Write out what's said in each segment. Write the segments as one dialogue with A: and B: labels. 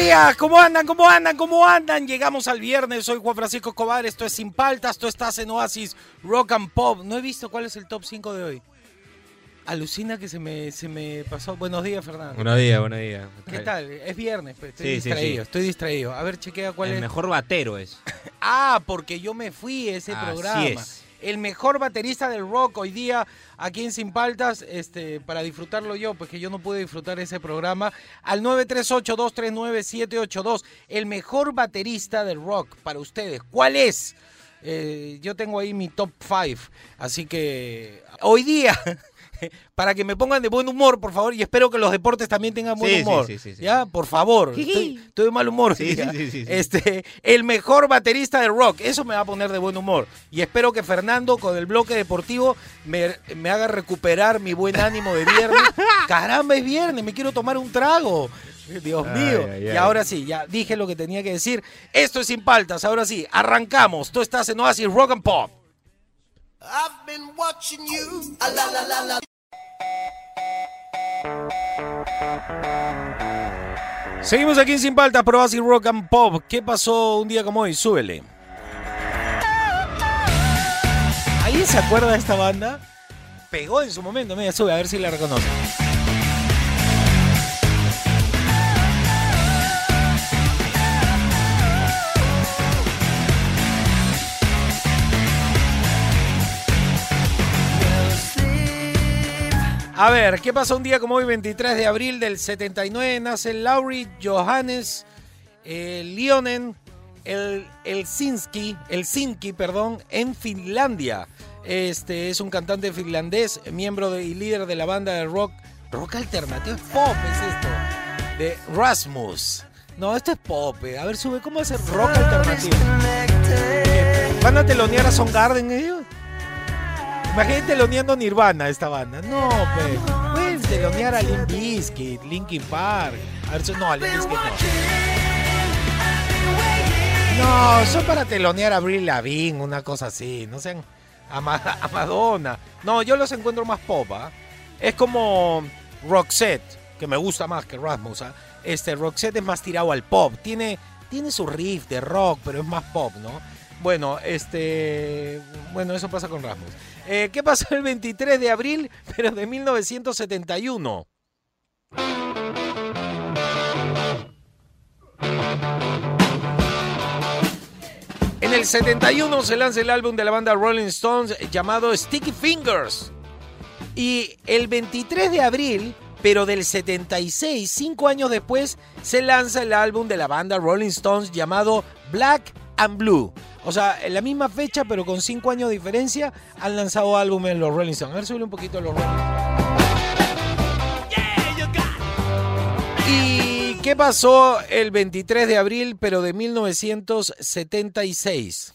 A: Días, ¿cómo andan? ¿Cómo andan? ¿Cómo andan? Llegamos al viernes, soy Juan Francisco Escobar, esto es Sin Paltas, tú estás en Oasis Rock and Pop. No he visto cuál es el top 5 de hoy. Alucina que se me, se me pasó. Buenos días, Fernando.
B: Buenos días, buenos días.
A: ¿Qué tal? Es viernes, pues, estoy
B: Sí, sí,
A: distraído, estoy distraído. A ver, chequea cuál
B: El
A: es.
B: mejor batero es.
A: Ah, porque yo me fui a ese
B: Así
A: programa.
B: es.
A: El mejor baterista del rock hoy día aquí en Sin Paltas, este, para disfrutarlo yo, pues que yo no pude disfrutar ese programa. Al 938-239-782, el mejor baterista del rock para ustedes. ¿Cuál es? Eh, yo tengo ahí mi top 5, así que hoy día, para que me pongan de buen humor, por favor, y espero que los deportes también tengan buen
B: Sí,
A: humor.
B: sí, sí, sí.
A: ¿Ya? Por favor, estoy, estoy de mal humor. hoy
B: Sí,
A: día.
B: sí, sí, sí, sí.
A: Este, el mejor baterista del rock. Eso me va a poner de buen humor. Y espero que Fernando, con el bloque deportivo, me, me haga recuperar mi buen ánimo de viernes. Caramba, es viernes, me quiero tomar un trago. Dios
B: Ay,
A: mío.
B: ay,
A: Y ahora sí, ya dije lo que tenía que decir. Esto es sin paltas. Ahora sí, arrancamos. Tú estás en Oasis Rock and Pop.
C: I've been watching you. A la la la la.
A: Seguimos aquí en Sin Paltas, por Oasis Rock and Pop. ¿Qué pasó un día como hoy? Súbele. ¿Alguien se acuerda de esta banda? Pegó en su momento. Mira, sube, a ver si la reconoce. A ver, ¿qué pasó un día como hoy, 23 de abril del 79? Nace Lauri Johannes eh, Lionen el Helsinki, Helsinki, perdón, en Finlandia. Este es un cantante finlandés, miembro de- y líder de la banda de rock, rock alternativo, es pop, es esto, de Rasmus. No, esto es pop. eh. A ver, sube, ¿cómo hace rock alternativo? ¿Van a telonear a Soundgarden ellos? Imagínate teloneando Nirvana esta banda. No, pues. Pueden telonear a Limp Bizkit, Linkin Park. A ver, no, a Limp Bizkit no. No, son para telonear a Avril Lavigne, una cosa así. No sean a, Ma- a Madonna. No, yo los encuentro más pop, ¿ah? Es como Roxette, que me gusta más que Rasmus, ¿ah? Este, Roxette es más tirado al pop. Tiene, tiene su riff de rock, pero es más pop, ¿no? Bueno, este. Bueno, eso pasa con Rasmus. Eh, ¿Qué pasó el 23 de abril, pero de 1971? En el 71 se lanza el álbum de la banda Rolling Stones llamado Sticky Fingers. Y el 23 de abril, pero del 76, cinco años después, se lanza el álbum de la banda Rolling Stones llamado Black and Blue. O sea, en la misma fecha, pero con cinco años de diferencia, han lanzado álbumes los Rolling Stones. A ver, sube un poquito los Rolling ¿Y qué pasó el 23 de abril, pero de 1976?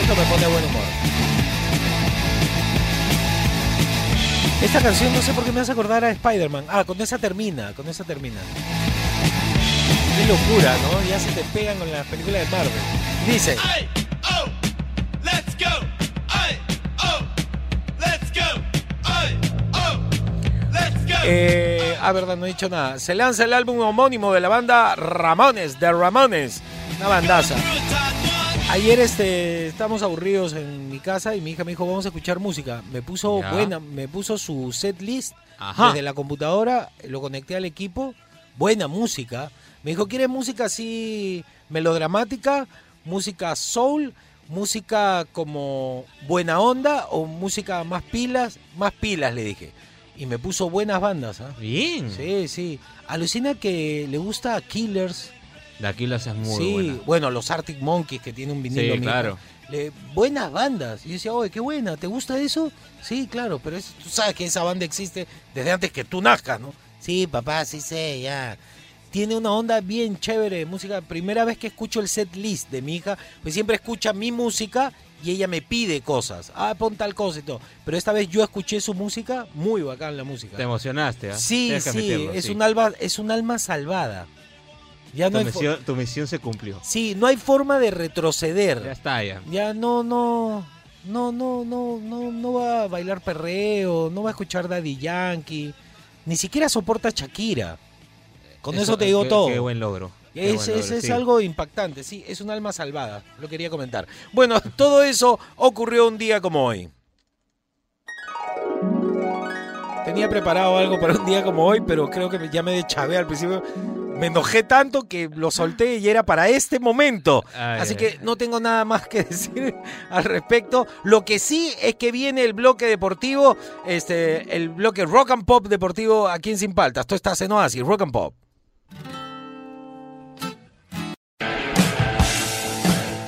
A: Esto me pone buen humor. Esta canción no sé por qué me hace acordar a Spider-Man. Ah, con esa termina, con esa termina. Qué locura, ¿no? Ya se te pegan con las películas de Marvel. Dice...
C: Oh, let's go. Ay, oh, let's go. Ay, oh, let's go.
A: Eh, ah, verdad, no he dicho nada. Se lanza el álbum homónimo de la banda Ramones, de Ramones. Una bandaza. Ayer este, estábamos aburridos en mi casa y mi hija me dijo, vamos a escuchar música. Me puso
B: Ya.
A: buena, me puso su set list
B: Ajá.
A: desde la computadora, lo conecté al equipo. Buena música. Me dijo, ¿quieres música así melodramática? ¿Música soul? ¿Música como buena onda? ¿O música más pilas? Más pilas, le dije. Y me puso buenas bandas, ¿ah?
B: Bien.
A: Sí, sí. Alucina que le gusta a Killers.
B: De aquí las es muy
A: sí,
B: buena.
A: bueno, los Arctic Monkeys que tiene un vinilo
B: Sí, claro.
A: Le- buenas bandas. Y yo decía, oye, qué buena, ¿te gusta eso? Sí, claro, pero es- tú sabes que esa banda existe desde antes que tú nazcas, ¿no? Sí, papá, sí sé, ya. tiene una onda bien chévere de música. Primera vez que escucho el set list de mi hija, pues siempre escucha mi música y ella me pide cosas. Ah, pon tal cosa y todo. Pero esta vez yo escuché su música, muy bacán la música.
B: Te emocionaste, ¿ah?
A: Sí, sí, es
B: sí.
A: un alma, es un alma salvada. Ya no
B: Tu misión, tu misión se cumplió.
A: Sí, no hay forma de
B: Ya
A: retroceder.
B: está, ya.
A: Ya no, no, no, no, no, no, no va a bailar perreo, no va a escuchar Daddy Yankee, ni siquiera soporta Shakira. Con eso, te digo
B: qué-
A: todo.
B: Qué buen logro.
A: Es, es- es
B: sí.
A: algo impactante, sí, es un alma salvada, lo quería comentar. Bueno, todo eso ocurrió un día como hoy. Tenía preparado algo para un día como hoy, pero creo que ya me deschavé al principio. Me enojé tanto que lo solté y era para este momento.
B: Ay,
A: Así que no tengo nada más que decir al respecto. Lo que sí es que viene el bloque deportivo, este, el bloque rock and pop deportivo aquí en Sin Paltas. Esto está en Oasis, rock and pop.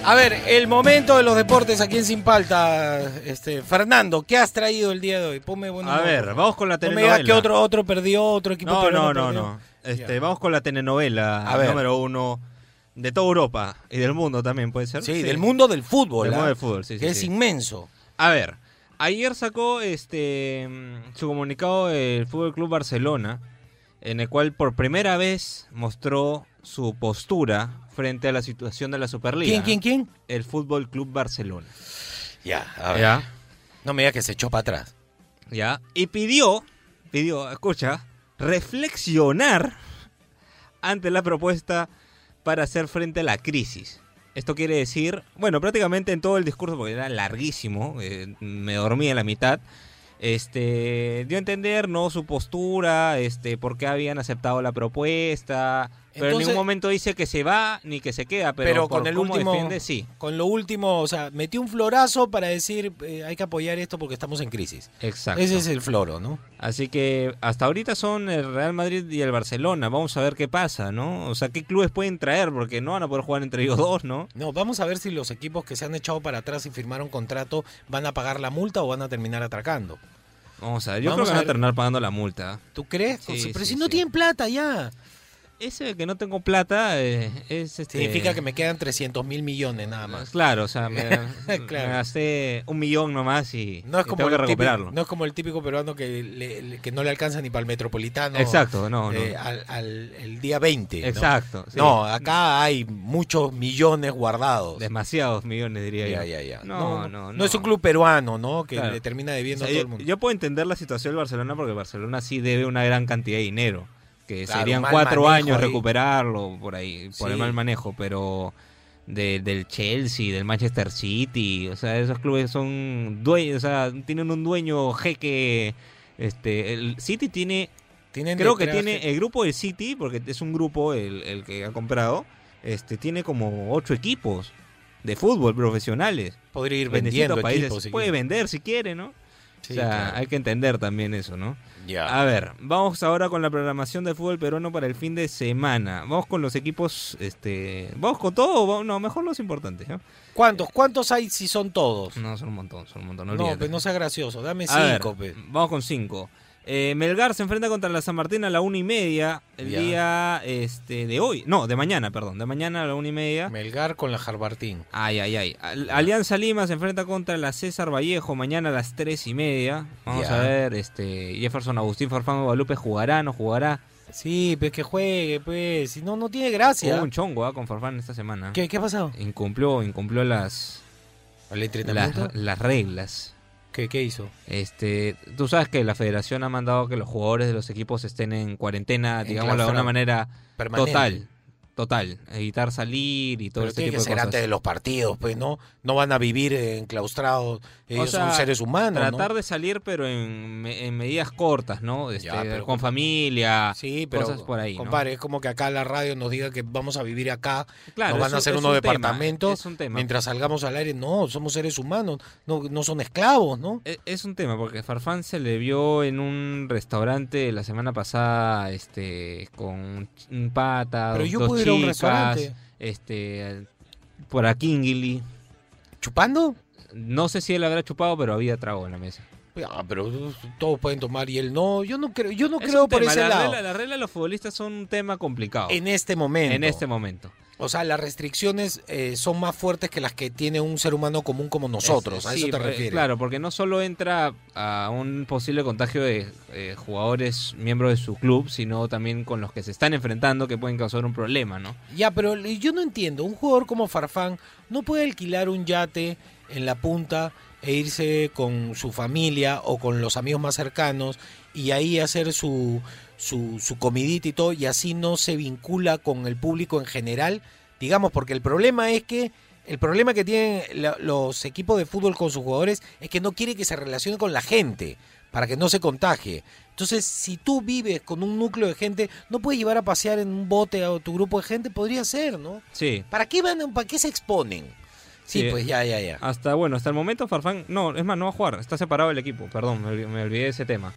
A: A ver, el momento de los deportes aquí en Sin Palta. Este, Fernando, ¿qué has traído el día de hoy? Ponme
B: A ver, vamos con la
A: No me
B: telenovela.
A: digas que otro, otro perdió, otro equipo
B: No,
A: peruano
B: no, no,
A: perdió.
B: no. Este, vamos con la telenovela
A: A ver.
B: número uno de toda Europa y del mundo también, ¿puede ser?
A: Sí, del mundo del fútbol.
B: Del
A: ¿ah?
B: mundo del fútbol, sí, sí,
A: Que es
B: sí.
A: inmenso.
B: A ver, ayer sacó este mm, su comunicado el Fútbol Club Barcelona, en el cual por primera vez mostró su postura frente a la situación de la Superliga.
A: ¿Quién, quién, quién?
B: El Fútbol Club Barcelona.
A: Ya, a ver.
B: ¿Ya?
A: No me digas que se echó para atrás.
B: ¿Ya? Y pidió, pidió, escucha, reflexionar ante la propuesta para hacer frente a la crisis. Esto quiere decir, bueno, prácticamente en todo el discurso, porque era larguísimo, eh, me dormí a la mitad, este, dio a entender, ¿no? Su postura, este, por qué habían aceptado la propuesta, pero en ningún momento dice que se va ni que se queda, pero,
A: Pero con el último-
B: defiende, sí.
A: Con lo último, o sea, metió un florazo para decir eh, hay que apoyar esto porque estamos en crisis.
B: Exacto.
A: Ese es el floro, ¿no?
B: Así que hasta ahorita son el Real Madrid y el Barcelona. Vamos a ver qué pasa, ¿no? O sea, qué clubes pueden traer, porque no van a poder jugar entre ellos dos, ¿no?
A: No, vamos a ver si los equipos que se han echado para atrás y firmaron contrato van a pagar la multa o van a terminar atracando.
B: Vamos a ver. Yo
A: Vamos
B: creo que
A: a
B: van a terminar pagando la multa.
A: ¿Tú crees?
B: Sí,
A: Pero
B: sí,
A: si no
B: sí.
A: tienen plata ya.
B: Ese de que no tengo plata eh, es este.
A: Significa que me quedan 300 mil millones nada más.
B: Claro, o sea, me,
A: Claro.
B: me gasté un millón nomás y,
A: No es
B: y
A: como
B: tengo que
A: típico,
B: recuperarlo.
A: no es como el típico peruano que, le- le- que no le alcanza ni para el metropolitano.
B: Exacto, no, no.
A: eh, al, al- el día 20. ¿no?
B: Exacto. sí.
A: No, acá hay muchos millones guardados.
B: Demasiados millones, diría
A: Ya,
B: yo.
A: ya, ya.
B: No, no, no.
A: es un club peruano, ¿no? Que
B: Claro.
A: le termina debiendo
B: O sea,
A: a todo el mundo.
B: yo puedo entender la situación del Barcelona porque el Barcelona sí debe una gran cantidad de dinero. Que
A: Claro,
B: serían cuatro años
A: ahí.
B: recuperarlo por ahí, por el mal manejo, pero de- del Chelsea, del Manchester City, o sea, esos clubes son dueños, o sea, tienen un dueño jeque. Este, el City tiene,
A: Tienen
B: creo que tiene el grupo del City, porque es un grupo el, el que ha comprado, este, tiene como ocho equipos de fútbol profesionales.
A: Podría ir vendiendo
B: países,
A: si
B: puede
A: quiere.
B: vender si quiere, ¿no?
A: Sí,
B: o sea,
A: claro.
B: hay que entender también eso, ¿no? A ver, vamos ahora con la programación del fútbol peruano para el fin de semana. Vamos con los equipos, este... ¿Vamos con todo? No, mejor los importantes, ¿no?
A: ¿Cuántos? ¿Cuántos hay si son todos?
B: No, son un montón, son un montón. No,
A: No,
B: olvídate.
A: pues no sea gracioso. Dame
B: A ver,
A: cinco, pues.
B: vamos con cinco. Eh, Melgar se enfrenta contra la San Martín a la una y media el
A: Ya.
B: día este, de hoy. No, de mañana, perdón. De mañana a la una y media.
A: Melgar con la Jarbartín.
B: Ay, ay, ay. Al- Alianza Lima se enfrenta contra la César Vallejo mañana a las tres y media. Vamos
A: Ya.
B: a ver, este Jefferson Agustín Farfán Guadalupe jugará, no jugará.
A: Sí, pues que juegue, pues. Si no, no tiene gracia.
B: Hubo un chongo ah, con Farfán esta semana.
A: ¿Qué, ¿Qué ha pasado?
B: Incumplió, incumplió las,
A: ¿El
B: las,
A: entrenamiento?
B: las reglas.
A: ¿Qué, ¿Qué hizo?
B: Este, tú sabes que la federación ha mandado que los jugadores de los equipos estén en cuarentena,
A: En
B: digamos de una manera
A: Permanente.
B: total, total, evitar salir y todo
A: Pero
B: este
A: tiene
B: tipo
A: que
B: de
A: ser
B: cosas.
A: antes de los partidos, pues, ¿no? No van a vivir enclaustrados. Ellos
B: sea,
A: son seres humanos,
B: Tratar
A: ¿no?
B: de salir, pero en, me- en medidas cortas, ¿no? Este,
A: Ya, pero
B: con familia,
A: Sí, pero,
B: cosas por ahí, ¿no?
A: compadre, es como que acá la radio nos diga que vamos a vivir acá,
B: Claro,
A: nos van a hacer
B: es
A: unos
B: un tema,
A: departamentos,
B: es un tema.
A: mientras salgamos al aire. No, somos seres humanos, no, no son esclavos, ¿no?
B: E- Es un tema, porque Farfán se le vio en un restaurante la semana pasada, este, con un pata,
A: Pero
B: dos,
A: yo puedo ir a un restaurante.
B: este, por aquí Ingili.
A: ¿Chupando?
B: No sé si él habrá chupado, pero había trago en la mesa.
A: Ah, pero todos pueden tomar y él no. Yo no creo, yo no
B: Es
A: creo por
B: tema,
A: ese
B: la
A: lado.
B: Regla, la regla de los futbolistas son un tema complicado.
A: En este momento.
B: en este momento.
A: O sea, las restricciones eh, son más fuertes que las que tiene un ser humano común como nosotros.
B: Es-
A: a
B: sí,
A: eso te
B: eh,
A: refieres.
B: Claro, porque no solo entra a un posible contagio de eh, jugadores miembros de su club, sino también con los que se están enfrentando que pueden causar un problema, ¿no?
A: Ya, pero yo no entiendo. Un jugador como Farfán no puede alquilar un yate en la punta e irse con su familia o con los amigos más cercanos y ahí hacer su, su, su comidita y todo y así no se vincula con el público en general. Digamos, porque el problema es que el problema que tienen los equipos de fútbol con sus jugadores es que no quiere que se relacione con la gente para que no se contagie. Entonces, si tú vives con un núcleo de gente, no puedes llevar a pasear en un bote a tu grupo de gente, podría ser, ¿no?
B: Sí.
A: ¿Para qué van, para qué se exponen? Sí,
B: Sí.
A: pues ya, ya, ya.
B: Hasta, bueno, hasta el momento Farfán, no, es más, no va a jugar, está separado del equipo, perdón, me, me olvidé de ese tema.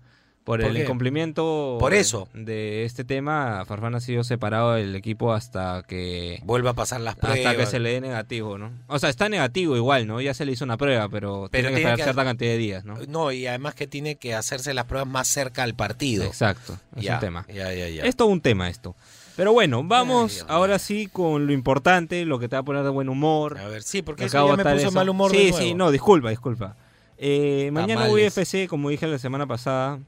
B: Por,
A: ¿Por
B: el
A: qué?
B: incumplimiento
A: Por eso.
B: de este tema, Farfán ha sido separado del equipo hasta que
A: Vuelve a pasar las pruebas.
B: hasta que se le dé negativo, ¿no? O sea, está negativo igual, ¿no? Ya se le hizo una prueba, pero,
A: Pero
B: tiene que esperar
A: que-
B: cierta cantidad de días, ¿no?
A: No, y además que tiene que hacerse las pruebas más cerca al partido.
B: Exacto, es
A: ya,
B: un tema.
A: Ya, ya, ya.
B: Es todo un tema esto. Pero bueno, vamos
A: Ay,
B: ahora sí con lo importante, lo que te va a poner de buen humor.
A: A ver, sí, porque eso ya me puso
B: eso.
A: mal humor
B: Sí,
A: de
B: sí, no, disculpa, disculpa. Eh, mañana. UFC, como dije la semana pasada,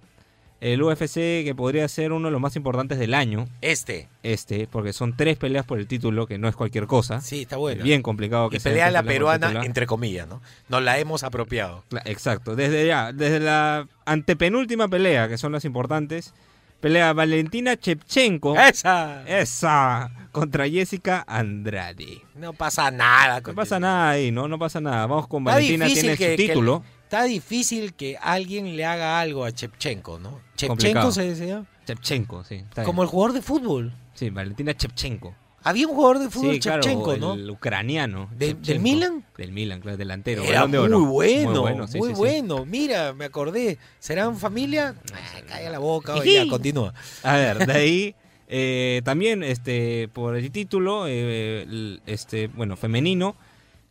B: el UFC que podría ser uno de los más importantes del año,
A: Este,
B: este, porque son tres peleas por el título, que no es cualquier cosa.
A: sí, está bueno.
B: Bien complicado que
A: y
B: sean
A: pelea la peruana, entre comillas, ¿no? Nos la hemos apropiado.
B: Exacto, desde ya, desde la antepenúltima pelea, que son las importantes, pelea Valentina Chepchenko,
A: ¡Esa!
B: esa, contra Jessica Andrade.
A: No pasa nada.
B: No pasa nada ahí, ¿no? No pasa nada. Vamos con
A: Está
B: Valentina, tiene
A: que-
B: su
A: que-
B: título.
A: Está difícil que alguien le haga algo a Chepchenko, ¿no? Chepchenko se decía.
B: Chepchenko, sí. está
A: Como
B: bien.
A: el jugador de fútbol.
B: Sí, Valentina Chepchenko.
A: Había un jugador de fútbol
B: Sí, claro,
A: Chepchenko, ¿no?
B: el ucraniano.
A: ¿De- del. Milan?
B: Del Milan, claro, delantero.
A: Era muy
B: oro.
A: bueno, muy
B: muy
A: bueno.
B: sí, sí, sí.
A: Mira, me acordé. ¿Serán familia? Ah, calla la boca, oye, ya, continúa.
B: A ver, de ahí eh, también este por el título, eh, este bueno, femenino,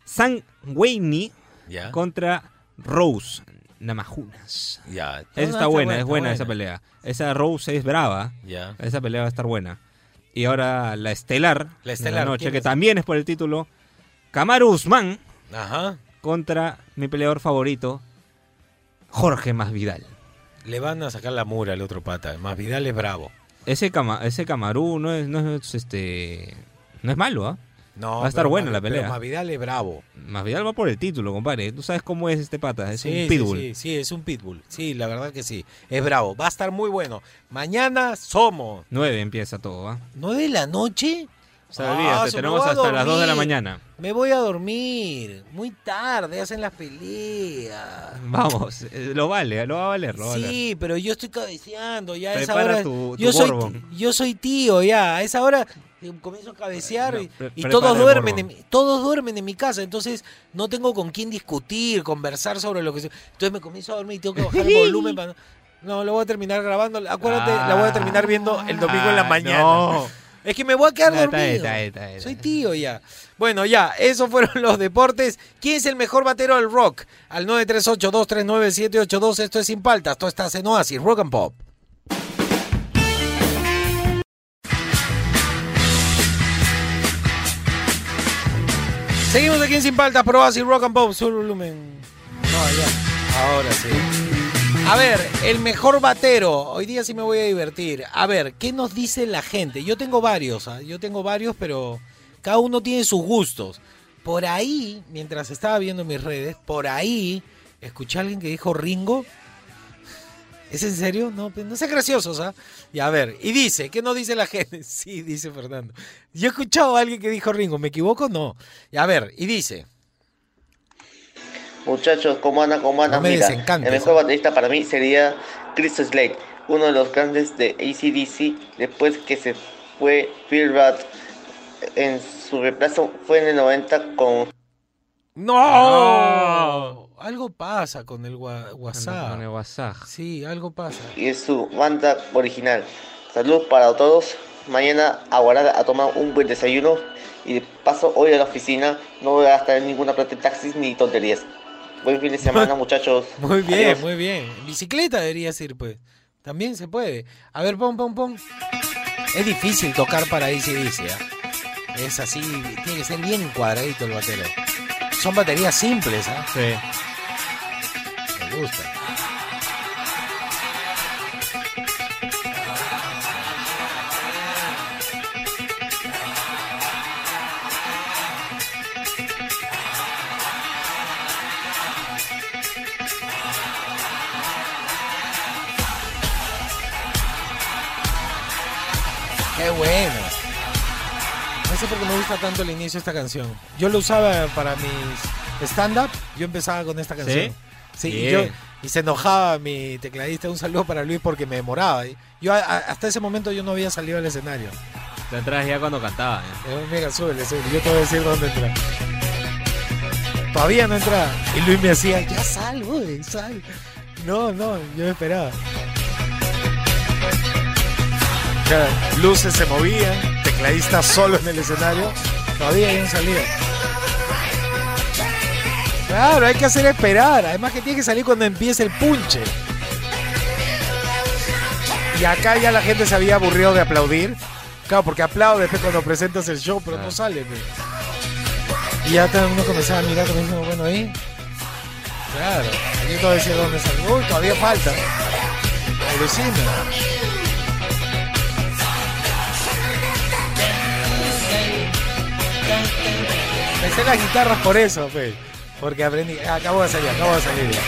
B: San Weini contra Rose Namajunas.
A: Ya.
B: Esa está buena, es buena esa pelea. Esa Rose es brava.
A: Ya.
B: Esa pelea va a estar buena. Y ahora la estelar,
A: La
B: de
A: estelar,
B: noche,
A: ¿quién
B: que
A: es?
B: también es por el título, Kamaru Usman
A: Ajá.
B: contra mi peleador favorito, Jorge Masvidal.
A: Le van a sacar la mura al otro pata. Más Vidal es bravo.
B: Ese Cama, ese Kamaru no es, no es este no es malo, ¿ah?
A: No,
B: Va a estar buena la pelea.
A: Pero Masvidal es bravo.
B: Masvidal va por el título, compadre. Tú sabes cómo es este pata, es
A: sí,
B: un pitbull.
A: Sí, sí, es un pitbull. Sí, la verdad que sí. Es bravo. Va a estar muy bueno. Mañana somos.
B: Nueve empieza todo, ¿ah?
A: ¿Nueve de la noche?
B: O sea,
A: Ah, me
B: tenemos hasta las 2 de la mañana.
A: Me voy a dormir. Muy tarde hacen las peleas.
B: Vamos, eh, lo vale, lo va a valer, lo.
A: Sí, pero yo estoy cabeceando ya a esa hora.
B: tu- tu
A: yo soy yo soy tío ya, a esa hora comienzo a cabecear
B: No,
A: y,
B: pre-
A: y
B: prepara
A: todos duermen en, todos duermen en mi casa, entonces no tengo con quién discutir, conversar sobre lo que se- entonces me comienzo a dormir y tengo que bajar el volumen para no, lo voy a terminar grabando, acuérdate, la voy a terminar viendo el domingo en la
B: Ah,
A: mañana.
B: no.
A: Es que me voy a quedar
B: Ah, está
A: dormido.
B: está está
A: Soy tío ya. Bueno, ya, esos fueron los deportes. ¿Quién es el mejor batero del rock? Al 938-239-782. Esto es Sin Paltas. Esto está en Oasis, Rock and Pop. Seguimos aquí en Sin Paltas, por Oasis, Rock and Pop. Su volumen. No, ya. Ahora sí. A ver, el mejor batero. Hoy día sí me voy a divertir. A ver, ¿qué nos dice la gente? Yo tengo varios, ¿ah? yo tengo varios, pero cada uno tiene sus gustos. Por ahí, mientras estaba viendo mis redes, por ahí escuché a alguien que dijo Ringo. ¿Es en serio? No, pues no sean graciosos, ¿ah? Y a ver, y dice, ¿qué nos dice la gente? Sí, dice Fernando. Yo he escuchado a alguien que dijo Ringo, ¿me equivoco? No. Y a ver, y dice,
D: Muchachos, ¿cómo andan? ¿Cómo andan?
A: No me
D: Mira, el mejor baterista para mí sería Chris Slade, uno de los grandes de ACDC, después que se fue Phil Rudd. En su reemplazo fue en el 90 con
A: ¡No! Algo pasa con el wa- WhatsApp.
B: Con el WhatsApp.
A: Sí, algo pasa.
D: y su banda original. Salud para todos. Mañana aguardar a tomar un buen desayuno. Y paso, hoy a la oficina no voy a gastar en ninguna plata de taxis ni tonterías. Buen fin de semana, muchachos.
A: Muy bien,
D: Adiós.
A: muy bien. En bicicleta deberías ir, pues. También se puede. A ver, pon, pon, pon. Es difícil tocar para ACDC, ¿ah? Es así, tiene que ser bien cuadradito el batero. Son baterías simples, ¿ah?
B: Sí.
A: Me gusta. Qué bueno. No sé por qué me gusta tanto el inicio de esta canción. Yo lo usaba para mis stand-up. Yo empezaba con esta canción. Sí, y,
B: Bien.
A: yo, y se enojaba mi tecladista. Un saludo para Luis porque me demoraba. Y Yo a- a- hasta ese momento yo no había salido al escenario.
B: Te entras ya cuando cantaba. ¿eh?
A: Eh, Mira, súbele, súbele. Yo te voy a decir dónde entrar. Todavía no entraba. Y Luis me hacía, ya sal, güey, sal. No, no, yo me esperaba. Ya, luces se movían, tecladista solo en el escenario. Todavía yo no salía. Claro, hay que hacer esperar. Además que tiene que salir cuando empiece el punche. Y acá ya la gente se había aburrido de aplaudir. Claro, porque aplaude después cuando presentas el show, pero no sale. pues. Y ya todo uno comenzaba a mirar como diciendo, bueno, ahí. Claro, yo te voy a decir dónde salió. Uy, todavía falta. Alucina. Me sé las guitarras por eso, fe. Porque aprendí. Acabo de salir, acabo de salir. ya.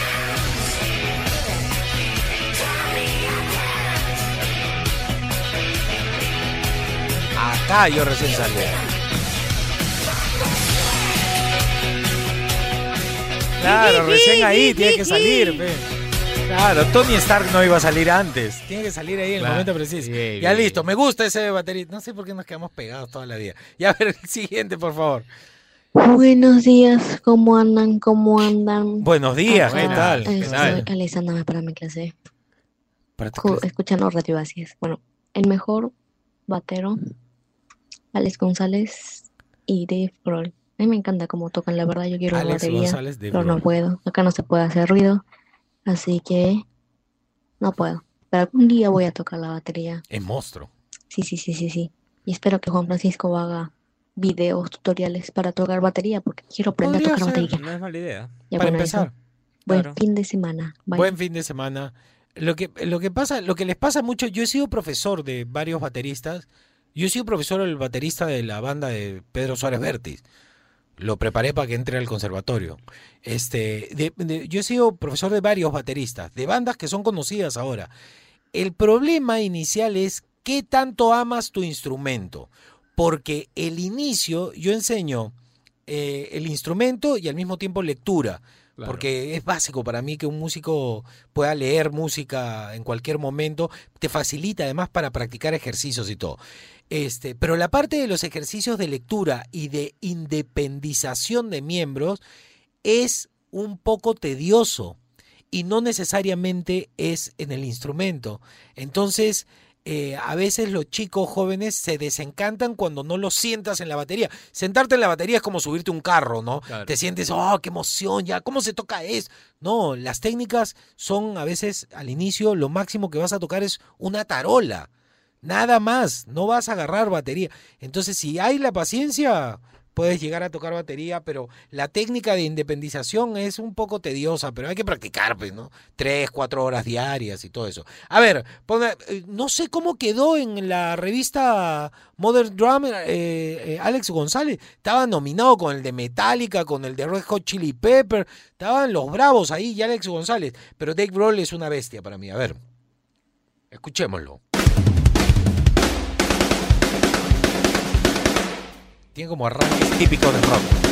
A: Acá yo recién salí. Claro, recién ahí tiene que salir, fe. Claro, Tony Stark no iba a salir antes. Tiene que salir ahí en el
B: Claro.
A: momento preciso.
B: Bien,
A: ya
B: bien.
A: listo, me gusta ese batería. No sé por qué nos quedamos pegados toda la vida. Ya a ver el siguiente, por favor.
E: Buenos días, ¿cómo andan? ¿Cómo andan?
A: Buenos días, ¿qué tal? ¿Qué
E: Estoy
A: tal?
E: alistándome para mi clase,
A: Para tu
E: cu-
A: clase.
E: escuchando Radio Vacías. Bueno, el mejor batero, Alex González y Dave Grohl. A mí me encanta cómo tocan, la verdad, yo quiero una
A: Alex
E: batería,
A: González
E: pero no puedo. Acá no se puede hacer ruido, así que no puedo. Pero algún día voy a tocar la batería.
A: Es monstruo.
E: Sí, sí, sí, sí, sí. Y espero que Juan Francisco haga videos, tutoriales para tocar batería, porque quiero aprender a
A: Podría
E: tocar
A: ser.
E: batería.
B: No es mala idea.
E: Ya
A: Para
E: bueno, eso.
A: empezar.
E: Buen
B: Claro.
E: fin de semana. Bye.
A: Buen fin de semana. Lo que, lo que pasa, lo que les pasa mucho, yo he sido profesor de varios bateristas. Yo he sido profesor del baterista de la banda de Pedro Suárez Vértiz. Lo preparé para que entre al conservatorio. Este, de- de- yo he sido profesor de varios bateristas, de bandas que son conocidas ahora. El problema inicial es qué tanto amas tu instrumento. Porque el inicio, yo enseño eh, el instrumento y al mismo tiempo lectura.
B: Claro.
A: Porque es básico para mí que un músico pueda leer música en cualquier momento. Te facilita además para practicar ejercicios y todo. Este, pero la parte de los ejercicios de lectura y de independización de miembros es un poco tedioso y no necesariamente es en el instrumento. Entonces, eh, a veces los chicos jóvenes se desencantan cuando no los sientas en la batería. Sentarte en la batería es como subirte un carro, ¿no?
B: Claro.
A: Te sientes, oh, qué emoción, ya, ¿cómo se toca eso? No, las técnicas son a veces al inicio lo máximo que vas a tocar es una tarola. Nada más, no vas a agarrar batería. Entonces, si hay la paciencia, puedes llegar a tocar batería, pero la técnica de independización es un poco tediosa, pero hay que practicar, pues, ¿no? Tres, cuatro horas diarias y todo eso. A ver, eh, no sé cómo quedó en la revista Modern Drum eh, eh, Alex González. Estaba nominado con el de Metallica, con el de Red Hot Chili Pepper. Estaban los bravos ahí y Alex González. Pero Dave Grohl es una bestia para mí. A ver, escuchémoslo. Tiene como arranques típicos de rock.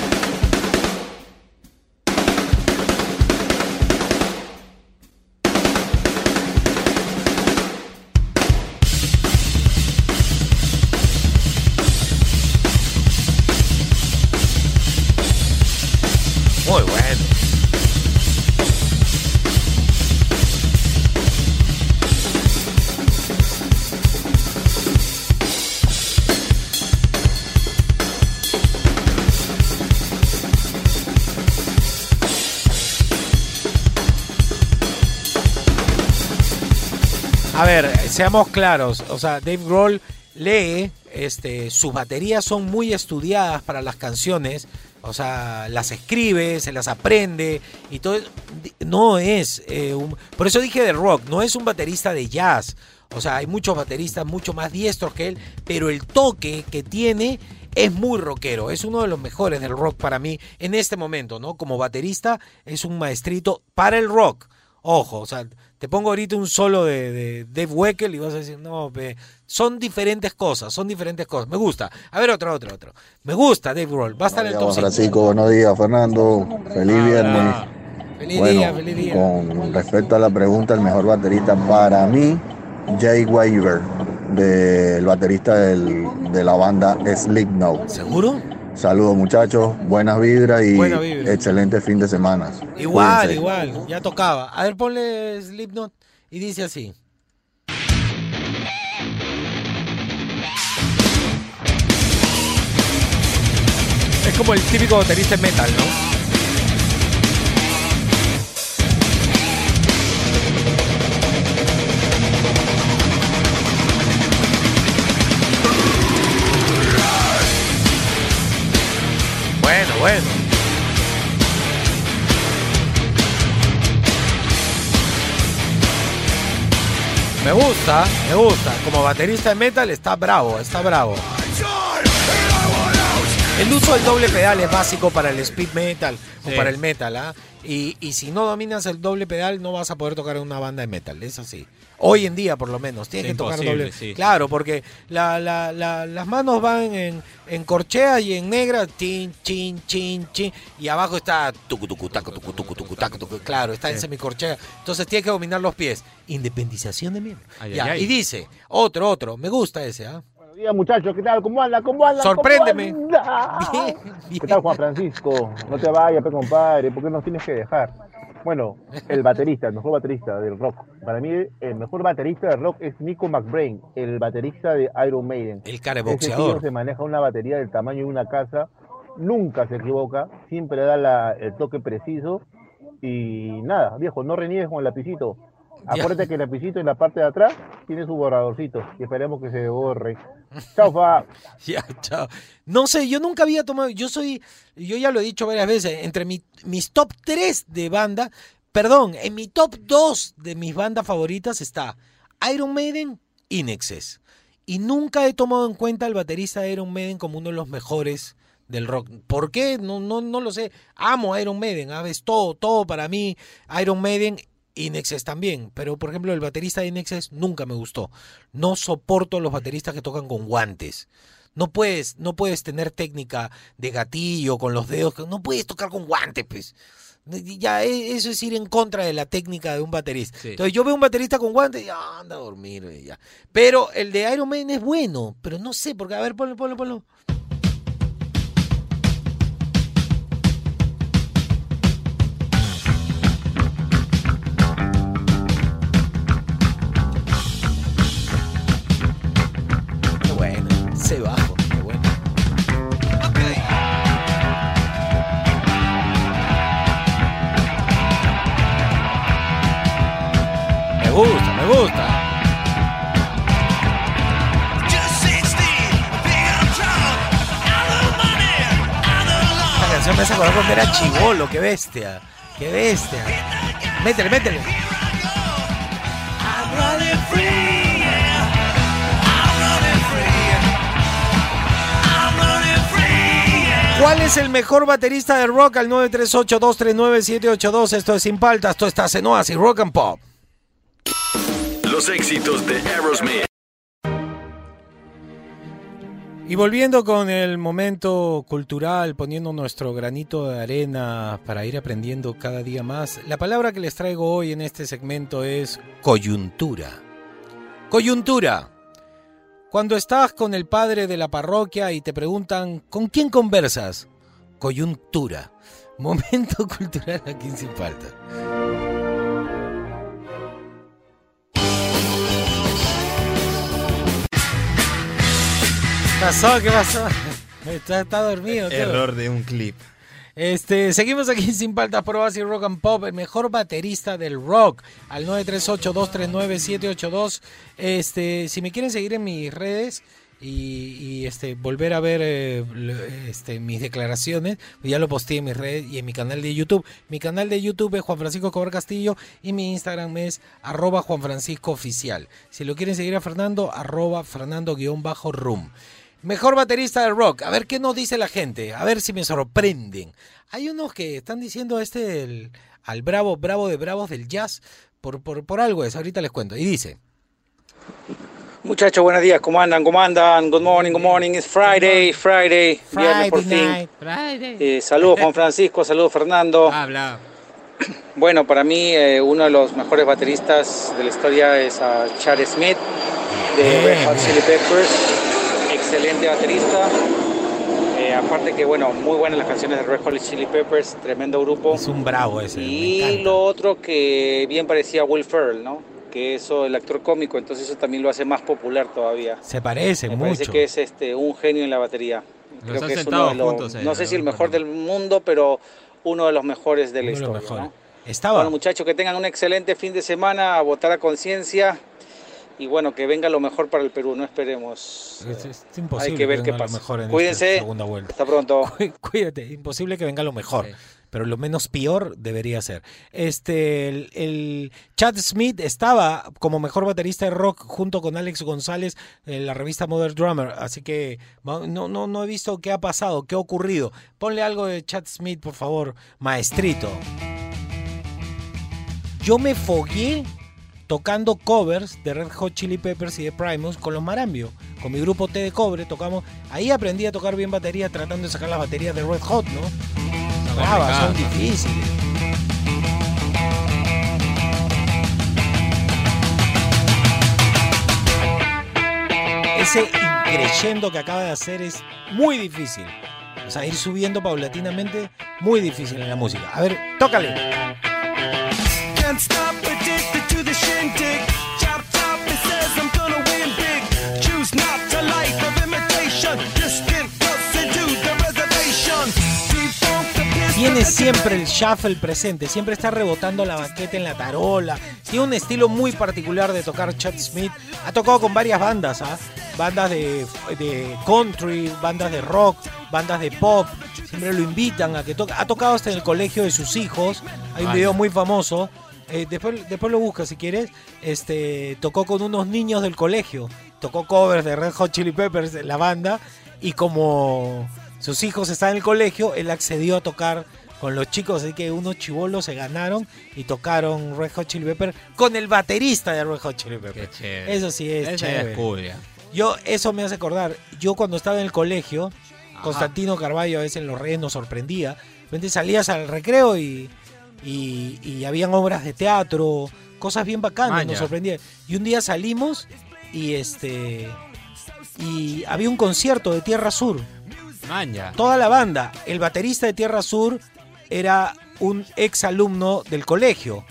A: Seamos claros. O sea, Dave Grohl lee, este, sus baterías son muy estudiadas para las canciones. O sea, las escribe, se las aprende y todo. No es eh, un. Por eso dije de rock, no es un baterista de jazz. O sea, hay muchos bateristas mucho más diestros que él, pero el toque que tiene es muy rockero. Es uno de los mejores del rock para mí en este momento, ¿no? Como baterista es un maestrito para el rock. Ojo, o sea, te pongo ahorita un solo de, de Dave Weckl y vas a decir, no, son diferentes cosas, son diferentes cosas. Me gusta. A ver, otro, otro, otro. Me gusta Dave Grohl. Va a estar en el top
F: Buenos días,
A: 5.
F: Francisco, buenos días, Fernando. Feliz viernes.
A: Feliz
F: Bueno,
A: día, feliz día.
F: con respecto a la pregunta, el mejor baterista para mí, Jay Weaver, del baterista del- de la banda Slipknot.
A: ¿Seguro?
F: Saludos muchachos, buenas vibras y
A: Buena vibra.
F: excelente fin de semana.
A: Igual,
F: Cuídense.
A: igual, ya tocaba. A ver, ponle Slipknot y dice así. Es como el típico baterista en metal, ¿no? Bueno. Me gusta, me gusta. Como baterista de metal está bravo, está bravo. El uso del doble pedal es básico para el speed metal o para el metal, ¿ah? Y, y si no dominas el doble pedal, no vas a poder tocar en una banda de metal, es así. Hoy en día, por lo menos, tienes
B: Es
A: que tocar doble.
B: sí.
A: Claro, porque la- la- la- las manos van en, en corchea y en negra, chin, chin, chin, chin, y abajo está tucu, tucu, taco, tucu, tucu, tucu, taco, tucu. claro, está en semicorchea. Entonces tienes que dominar los pies. Independización de miembro. Y dice, otro, otro, me gusta ese, ¿ah?
G: Días, muchachos, ¿qué tal? ¿Cómo anda? ¿Cómo anda?
A: Sorpréndeme.
G: ¿Cómo anda?
A: Bien, bien.
G: ¿Qué tal, Juan Francisco? No te vayas, pe compadre, ¿por qué nos tienes que dejar? Bueno, el baterista, el mejor baterista del rock. Para mí, el mejor baterista del rock es Nico McBrain, el baterista de Iron Maiden.
A: El cara boxeador.
G: se maneja una batería del tamaño de una casa, nunca se equivoca, siempre da la- el toque preciso. Y nada, viejo, no reniegues con el lapicito. Acuérdate que el lapicito en la parte de atrás tiene su borradorcito y esperemos que se borre. Chao, fa.
A: Ya, chao. No sé, yo nunca había tomado, yo soy, yo ya lo he dicho varias veces, entre mi- mis top 3 de banda, perdón, en mi top 2 de mis bandas favoritas está Iron Maiden, Inexes. Y nunca he tomado en cuenta al baterista de Iron Maiden como uno de los mejores del rock. ¿Por qué? No, no, no lo sé. Amo a Iron Maiden, ¿sabes? Todo, todo para mí, Iron Maiden. Inexes también, pero por ejemplo el baterista de Inexes nunca me gustó. No soporto los bateristas que tocan con guantes. No puedes, no puedes tener técnica de gatillo con los dedos, no puedes tocar con guantes, pues. Ya e- eso es ir en contra de la técnica de un baterista.
B: Sí.
A: Entonces yo veo un baterista con guantes y ya, anda a dormir y ya. Pero el de Iron Man es bueno, pero no sé, porque a ver, ponlo, ponlo, ponlo. Cuando era chivolo, qué bestia, qué bestia. Métele, métele. ¿Cuál es el mejor baterista de rock al 938-239-782? Esto es Sin Paltas, esto está en Oasis Rock and Pop.
H: Los éxitos de Aerosmith.
A: Y volviendo con el momento cultural, poniendo nuestro granito de arena para ir aprendiendo cada día más, la palabra que les traigo hoy en este segmento es coyuntura. Coyuntura. Cuando estás con el padre de la parroquia y te preguntan, ¿con quién conversas? Coyuntura. Momento cultural aquí Sin Falta. Pasó? ¿Qué pasó? ¿Está, está dormido?
B: Error de un clip.
A: Este, seguimos aquí sin paltas probas y rock and pop, el mejor baterista del rock, al 938-239-782. Este, si me quieren seguir en mis redes y, y, este, volver a ver eh, este, mis declaraciones, ya lo posté en mis redes y en mi canal de YouTube. Mi canal de YouTube es Juan Francisco Cobar Castillo y mi Instagram es arroba Juan Francisco Oficial. Si lo quieren seguir a Fernando, arroba Fernando-Room. Mejor baterista del rock. A ver qué nos dice la gente. A ver si me sorprenden. Hay unos que están diciendo este el- al bravo, bravo de bravos del jazz. Por, por, por algo es. Ahorita les cuento. Y dice.
I: Muchachos, buenos días, ¿cómo andan? ¿Cómo andan? Good morning, good morning. It's Friday, Friday, viernes por fin. Eh, saludos Juan Francisco, saludos Fernando.
B: Habla.
I: Bueno, para mí eh, uno de los mejores bateristas de la historia es a Chad Smith de Red Hot Chili Peppers. Excelente baterista. Eh, aparte que, bueno, muy buenas las canciones de Red Hot Chili Peppers, tremendo grupo.
A: Es un bravo ese.
I: Y lo otro que bien parecía a Will Ferrell, ¿no? Que eso, el actor cómico, entonces eso también lo hace más popular todavía.
A: Se parece
I: Me
A: mucho.
I: parece que es este un genio en la batería.
B: Los
I: Creo
B: han
I: que es
B: sentado
I: uno de los,
B: juntos ahí,
I: no sé si el mejor del mundo, pero uno de los mejores de la
A: Uno de los
I: historia. ¿no?
A: Estaba.
I: Bueno, muchachos, que tengan un excelente fin de semana, a votar a conciencia y bueno, que venga lo mejor para el Perú, no esperemos.
A: Es, es imposible
I: Hay que ver
A: venga
I: qué
A: lo mejor en
I: Cuídense.
A: esta segunda vuelta.
I: Hasta pronto.
A: Cu- Cuídate, imposible que venga lo mejor.
B: Sí.
A: Pero lo menos peor debería ser. Este, el, el Chad Smith estaba como mejor baterista de rock junto con Alex González en la revista Modern Drummer. Así que no, no, no he visto qué ha pasado, qué ha ocurrido. Ponle algo de Chad Smith, por favor, maestrito. Yo me fogué tocando covers de Red Hot Chili Peppers y de Primus con los Marambio. Con mi grupo T de Cobre tocamos. Ahí aprendí a tocar bien batería tratando de sacar las baterías de Red Hot, ¿no? Bravas, son difíciles. Ese increyendo que acaba de hacer es muy difícil. O sea, ir subiendo paulatinamente, muy difícil en la música. A ver, tócale.
C: Can't stop
A: Tiene siempre el shuffle presente, siempre está rebotando la baqueta en la tarola. Tiene un estilo muy particular de tocar Chad Smith. Ha tocado con varias bandas, ¿ah? bandas de, de country, bandas de rock, bandas de pop. Siempre lo invitan a que toque. Ha tocado hasta en el colegio de sus hijos. Hay un video muy famoso. Eh, después, después lo buscas si quieres. Este, tocó con unos niños del colegio. Tocó covers de Red Hot Chili Peppers, la banda. Y como sus hijos están en el colegio, él accedió a tocar con los chicos. Así que unos chivolos se ganaron y tocaron Red Hot Chili Peppers con el baterista de Red Hot Chili
B: Qué
A: Peppers.
B: chévere.
A: Eso sí es
B: Esa
A: chévere.
B: es cool, ya.
A: Yo, eso me hace acordar. Yo cuando estaba en el colegio,
B: Ajá.
A: Constantino Carballo a veces en los Reyes nos sorprendía. De repente salías al recreo y, y, y habían obras de teatro, cosas bien bacanas,
B: Maña.
A: nos sorprendía. Y un día salimos y este y había un concierto de Tierra Sur.
B: Maña.
A: Toda la banda, el baterista de Tierra Sur era un ex alumno del colegio.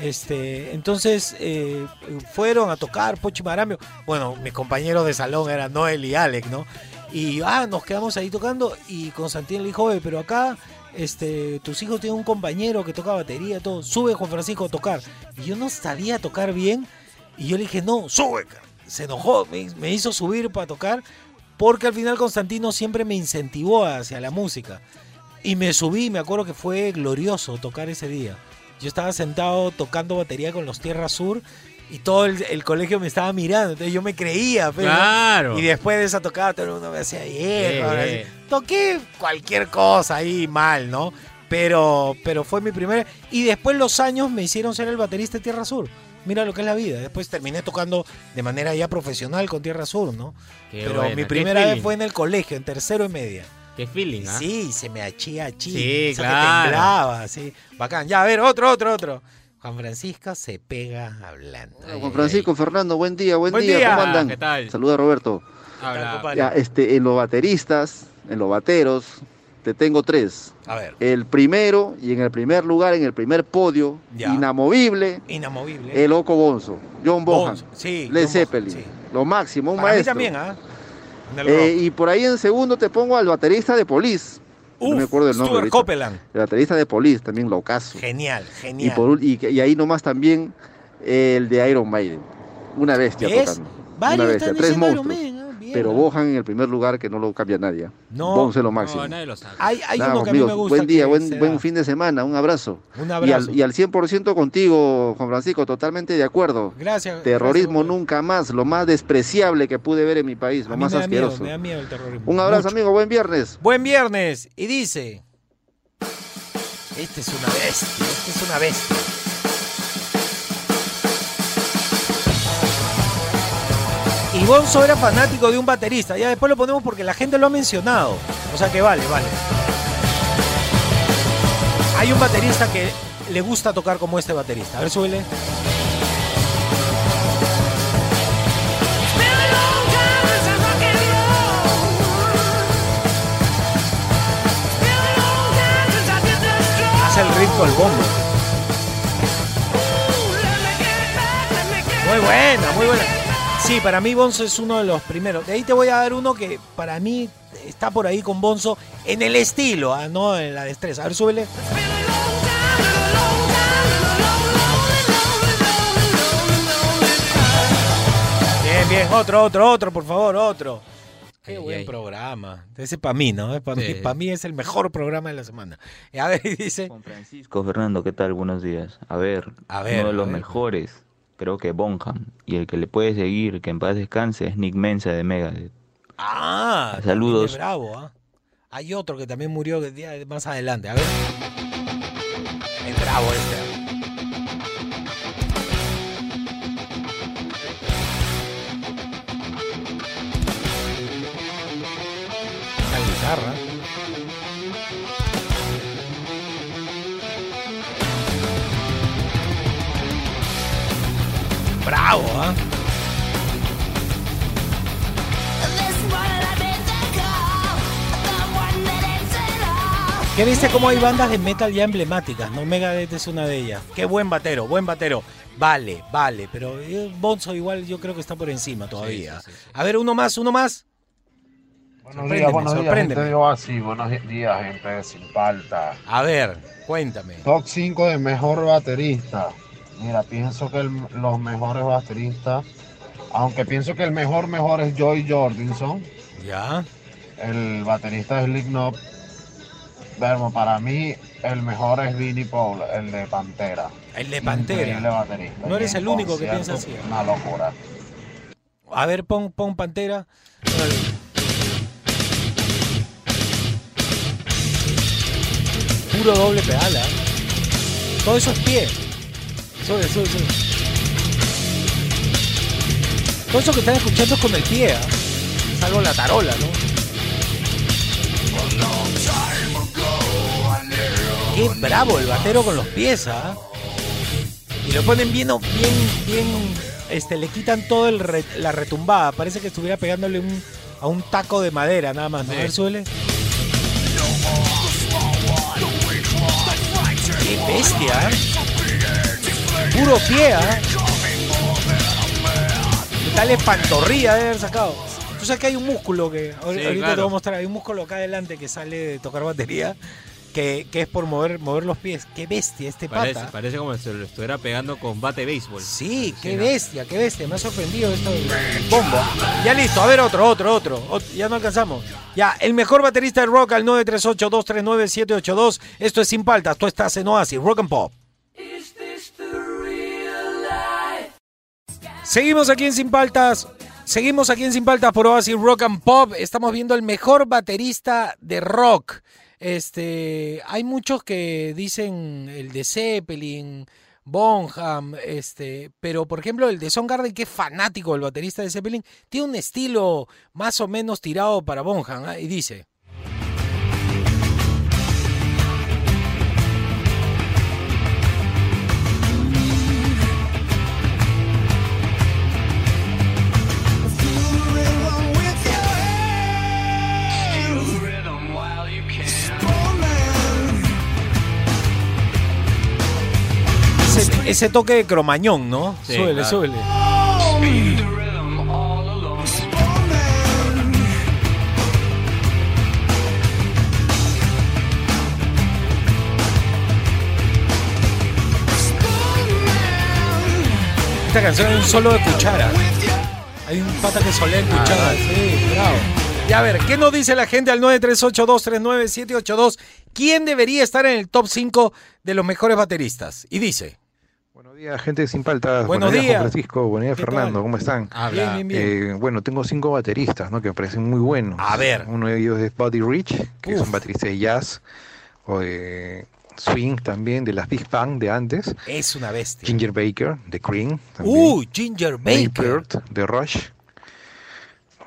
A: Este, entonces eh, fueron a tocar Pochi Marambio. Bueno, mis compañeros de salón eran Noel y Alec, ¿no? Y ah, nos quedamos ahí tocando y Constantino le dijo, "Oye, pero acá este, tus hijos tienen un compañero que toca batería, todo, sube Juan Francisco a tocar. Y yo no sabía tocar bien y yo le dije, no, sube. cara". Se enojó, me, me hizo subir para tocar porque al final Constantino siempre me incentivó hacia la música. Y me subí, me acuerdo que fue glorioso tocar ese día. Yo estaba sentado tocando batería con los Tierra Sur y todo el, el colegio me estaba mirando, entonces yo me creía. pero-
B: Claro.
A: Y después de esa tocada todo el mundo me decía, viejo,
B: bien.
A: Toqué cualquier cosa ahí mal, ¿no? Pero, pero fue mi primera... Y después los años me hicieron ser el baterista de Tierra Sur. Mira lo que es la vida. Después terminé tocando de manera ya profesional con Tierra Sur, ¿no?
B: Qué
A: Pero
B: buena,
A: mi primera vez
B: feeling.
A: fue en el colegio, en tercero y media.
B: Qué feeling, ¿ah?
A: Sí, se me achía achí.
B: Sí,
A: Esa que
B: claro.
A: temblaba, sí. Bacán. Ya, a ver, otro, otro, otro. Juan Francisco se pega hablando.
J: Juan
B: ay,
J: Francisco, Fernando, buen día, buen,
A: Buen
J: día.
A: día.
J: ¿cómo andan?
B: ¿Qué tal?
J: Saluda Roberto.
B: Habla.
A: compadre?
J: Ya, este, en los bateristas, en los bateros, te tengo tres.
A: A ver,
J: El primero y en el primer lugar, en el primer podio,
A: Ya.
J: inamovible,
A: inamovible.
J: el Oco Bonzo, John Bohan,
A: Bonzo, sí,
J: Led Zeppelin,
A: sí.
J: lo máximo, un
A: Para mí
J: maestro.
A: también, ¿ah? El
J: Eh, y por ahí en segundo te pongo al baterista de Police, no me acuerdo del nombre.
A: Stuart
J: ahorita.
A: Copeland.
J: El baterista de Police, también locazo.
A: Genial,
J: Y,
A: genial.
J: por, ul- y, y ahí nomás también el de Iron Maiden. Una bestia
A: ¿Ves?
J: tocando.
A: Varios
J: Una bestia, tres monstruos. Pero. Bohan en el primer lugar que no lo cambia nadie.
A: No.
J: Bones es lo máximo.
B: No, nadie lo sabe.
A: Hay, hay
J: Nada,
A: uno que a mí me gusta.
J: Buen día, buen, fin de semana, un abrazo.
A: Un
J: Y
A: abrazo.
J: al, y al 100% contigo, Juan Francisco, totalmente de acuerdo.
A: Gracias.
J: Terrorismo
A: gracias,
J: nunca más, lo más despreciable que pude ver en mi país,
A: A
J: lo
A: mí
J: más
A: me da miedo,
J: asqueroso.
A: me da miedo el terrorismo.
J: Un abrazo,
A: Mucho.
J: amigo, buen viernes.
A: Buen viernes. Y dice. Este es una bestia. Este es una bestia. Y Bonzo era fanático de un baterista. Ya después lo ponemos porque la gente lo ha mencionado. O sea que vale, vale. Hay un baterista que le gusta tocar como este baterista. A ver, súbele. Hace el con el bombo. Muy buena, muy buena. Sí, para mí Bonzo es uno de los primeros. De ahí te voy a dar uno que para mí está por ahí con Bonzo en el estilo, ah, no en la destreza. A ver, súbele. Bien, bien, otro, otro, otro, por favor, otro. Qué
B: Ay,
A: buen
B: ay.
A: programa. Ese para mí, ¿no? Para mí,
B: Sí.
A: pa' mí es el mejor programa de la semana. A ver, dice.
K: Juan Francisco Fernando, ¿qué tal? Buenos días. A ver,
A: A ver,
K: uno de los
A: ver.
K: mejores, creo que Bonham. Y el que le puede seguir, que en paz descanse, es Nick Mensa de Megadeth.
A: Ah,
K: Saludos.
A: Bravo, ¿ah? Hay otro que también murió más adelante. A ver. Es bravo este. La guitarra. Bravo, ¿ah? ¿Qué viste cómo hay bandas de metal ya emblemáticas? ¿no? Megadeth es una de ellas. Qué buen batero, buen batero. Vale, vale, pero eh, Bonzo igual yo creo que está por encima todavía.
B: sí, sí, sí.
A: A ver, uno más, uno más.
G: Buenos días, buenos días, gente de Oasis. Buenos días, gente de Sin Palta.
A: A ver, cuéntame.
G: Top 5 de mejor baterista. Mira, pienso que el- los mejores bateristas, aunque pienso que el mejor mejor es Joy Jordinson,
A: ¿Ya?
G: el baterista es Slipknot. Pero para mí el mejor es Vinnie Paul, el de Pantera.
A: El de Pantera.
G: baterista.
A: No eres el único que piensa así.
G: Una locura.
A: A ver, pon, pon Pantera. Puro doble pedal, ¿ah? Todo eso es pie. Sube, sube, sube. Todo eso que están escuchando es con el pie, ¿ah? Salvo la tarola, ¿no? Qué bravo el batero con los pies, ¿ah? Y lo ponen bien, bien, bien, este, le quitan todo el re- la retumbada. Parece que estuviera pegándole un, a un taco de madera nada más. ¿no? A ver, suele. Qué bestia, ¿eh? Puro pie, ¿ah? ¿Qué tal es pantorrilla de haber sacado? Tú sabes que hay un músculo que
B: Sí,
A: ahorita te voy a mostrar. Hay un músculo acá adelante que sale de tocar batería. Que, que es por mover, mover los pies. Qué bestia este
B: Parece,
A: pata.
B: parece como si lo estuviera pegando con bate béisbol.
A: Sí, qué bestia, qué bestia. Me ha sorprendido esto bombo. Ya listo, a ver otro, otro, otro. Ot- Ya no alcanzamos. Ya, el mejor baterista del rock al 938-239-782. Esto es Sin Paltas. Tú estás en Oasis, Rock and Pop. Seguimos aquí en Sin Paltas. Seguimos aquí en Sin Paltas por Oasis Rock and Pop. Estamos viendo el mejor baterista de rock. Este, hay muchos que dicen el de Zeppelin, Bonham, este, pero por ejemplo el de Soundgarden, que es fanático del baterista de Zeppelin, tiene un estilo más o menos tirado para Bonham ¿ah? y dice. Ese toque de cromañón, ¿no?
B: Sí,
A: suele,
B: claro.
A: suele. Esta canción es un solo de cuchara. Hay un pata que solea ah, en cuchara. Sí, bravo. Y a ver, ¿qué nos dice la gente al 938239782? ¿Quién debería estar en el top 5 de los mejores bateristas? Y dice.
L: Días, gente sin paltas.
A: Buenos
L: Juan
A: días.
L: Francisco. Buenos días,
A: ¿Qué
L: Fernando.
A: tal?
L: ¿Cómo están?
A: Habla. Bien, bien, bien.
L: Eh, bueno, tengo cinco bateristas, ¿no? Que me parecen muy buenos.
A: A ver.
L: Uno de ellos es Buddy Rich, que es
A: Uf.
L: un baterista de jazz o de swing también, de las Big Bang de antes.
A: Es una bestia.
L: Ginger Baker, de Cream. también.
A: Uy, Ginger Baker.
L: De Rush.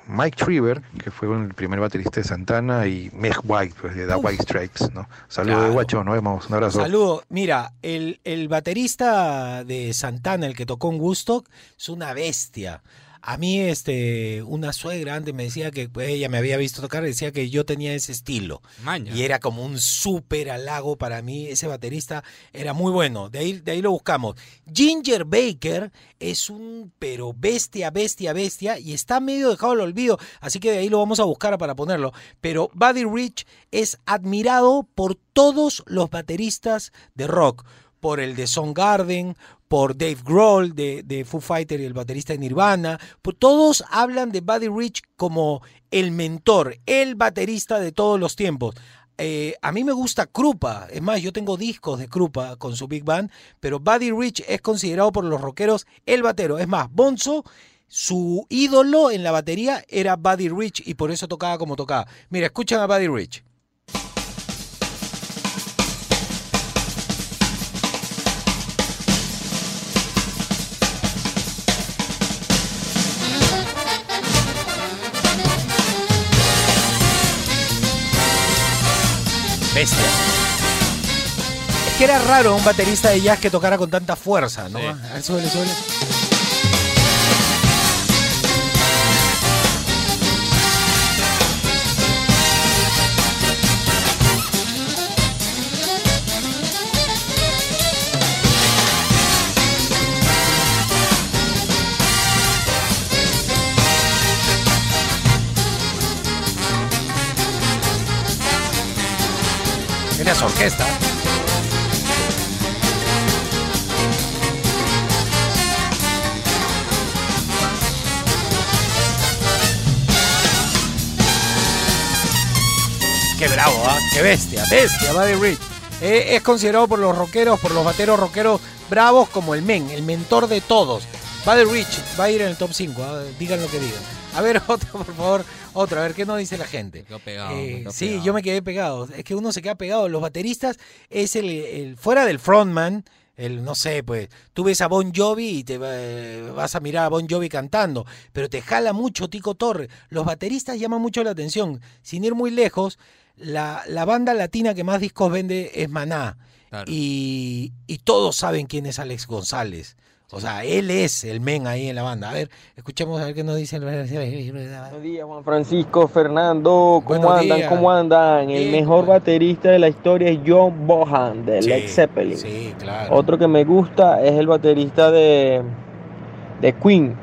L: Mike Trieber, que fue el primer baterista de Santana, y Meg White, pues, de The White Stripes, ¿no? Saludos,
A: Claro.
L: guacho, nos vemos, un abrazo.
A: Saludo. Mira, el, el baterista de Santana, el que tocó en Woodstock, es una bestia. A mí, este, una suegra antes me decía que pues, ella me había visto tocar, decía que yo tenía ese estilo.
B: Maña.
A: Y era como un súper halago para mí. Ese baterista era muy bueno. De ahí, de ahí lo buscamos. Ginger Baker es un, pero bestia, bestia, bestia. Y está medio dejado al olvido. Así que de ahí lo vamos a buscar para ponerlo. Pero Buddy Rich es admirado por todos los bateristas de rock. Por el de Soundgarden, por Dave Grohl de, Foo Fighter y el baterista de Nirvana. Por, todos hablan de Buddy Rich como el mentor, el baterista de todos los tiempos. Eh, a mí me gusta Krupa, es más, yo tengo discos de Krupa con su Big Band, pero Buddy Rich es considerado por los rockeros el batero. Es más, Bonzo, su ídolo en la batería era Buddy Rich y por eso tocaba como tocaba. Mira, escuchan a Buddy Rich. Bestia. Es que era raro un baterista de jazz que tocara con tanta fuerza, ¿no? A ver, súbele, súbele. Su orquesta. Qué bravo, ¿ah? Qué bestia, bestia, Buddy Rich. Eh, es considerado por los rockeros, por los bateros rockeros bravos como el men, el mentor de todos. Buddy Rich va a ir en el top 5, ¿ah? digan lo que digan. A ver, otro, por favor, otro, a ver qué nos dice la gente.
B: pegado,
A: Eh,
B: me quedo
A: sí,
B: pegado.
A: yo me quedé pegado. Es que uno se queda pegado. Los bateristas es el, el- fuera del frontman, el no sé, pues tú ves a Bon Jovi y te va- vas a mirar a Bon Jovi cantando, pero te jala mucho Tico Torre. Los bateristas llaman mucho la atención. Sin ir muy lejos, la, la banda latina que más discos vende es Maná. Y, y todos saben quién es Alex González. O sea, él es el men ahí en la banda. A ver, escuchemos a ver qué nos dice el
M: Buenos días, Juan Francisco, Fernando, ¿cómo
A: Buenos
M: andan?
A: días.
M: ¿Cómo andan? El mejor baterista de la historia es John Bohan de
A: Sí,
M: Led Zeppelin.
A: Sí, claro.
M: Otro que me gusta es el baterista de, de Queen.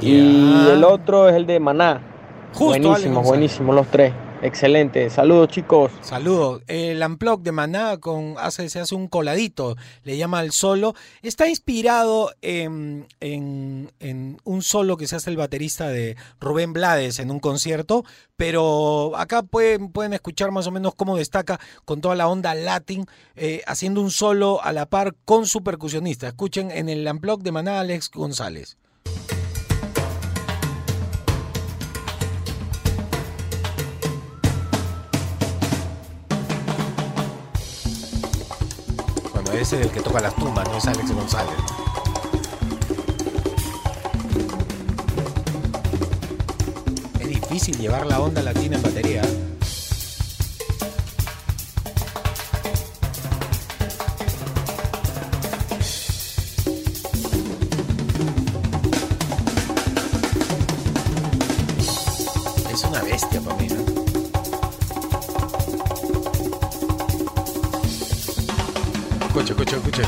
M: Y el otro es el de Maná.
A: Justo,
M: buenísimo, buenísimo los tres. Excelente. Saludos, chicos.
A: Saludos. El Unplugged de Maná con, hace, se hace un coladito, le llama el solo. Está inspirado en, en- un solo que se hace el baterista de Rubén Blades en un concierto, pero acá pueden, pueden escuchar más o menos cómo destaca con toda la onda latin, eh, haciendo un solo a la par con su percusionista. Escuchen en el Unplugged de Maná Alex González. Ese es el que toca las tumbas, no es Alex González. Es difícil llevar la onda latina en batería. Y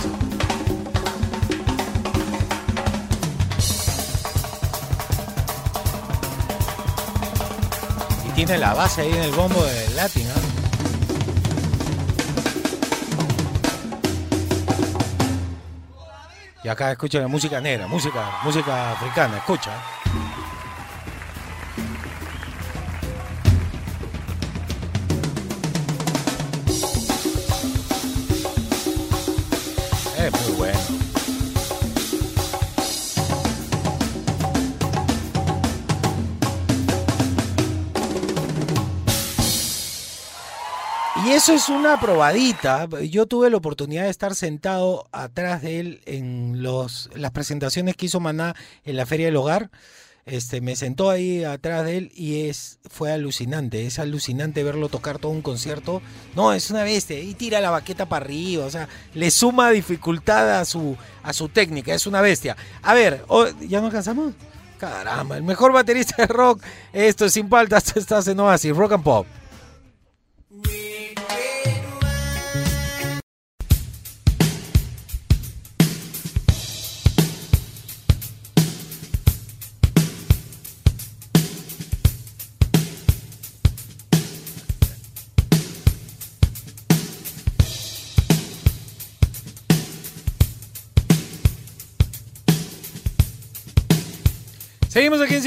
A: tiene la base ahí en el bombo del Latin, ¿no? Y acá escucha la música negra, música, música africana, escucha. Es una probadita. Yo tuve la oportunidad de estar sentado atrás de él en los, las presentaciones que hizo Maná en la Feria del Hogar. Este, me sentó ahí atrás de él y es, fue alucinante. Es alucinante verlo tocar todo un concierto. No, es una bestia. Y tira la baqueta para arriba. O sea, le suma dificultad a su, a su técnica. Es una bestia. A ver, ¿ya nos cansamos? Caramba, el mejor baterista de rock. Esto es sin falta. Esto estás en Oasis, Rock and Pop.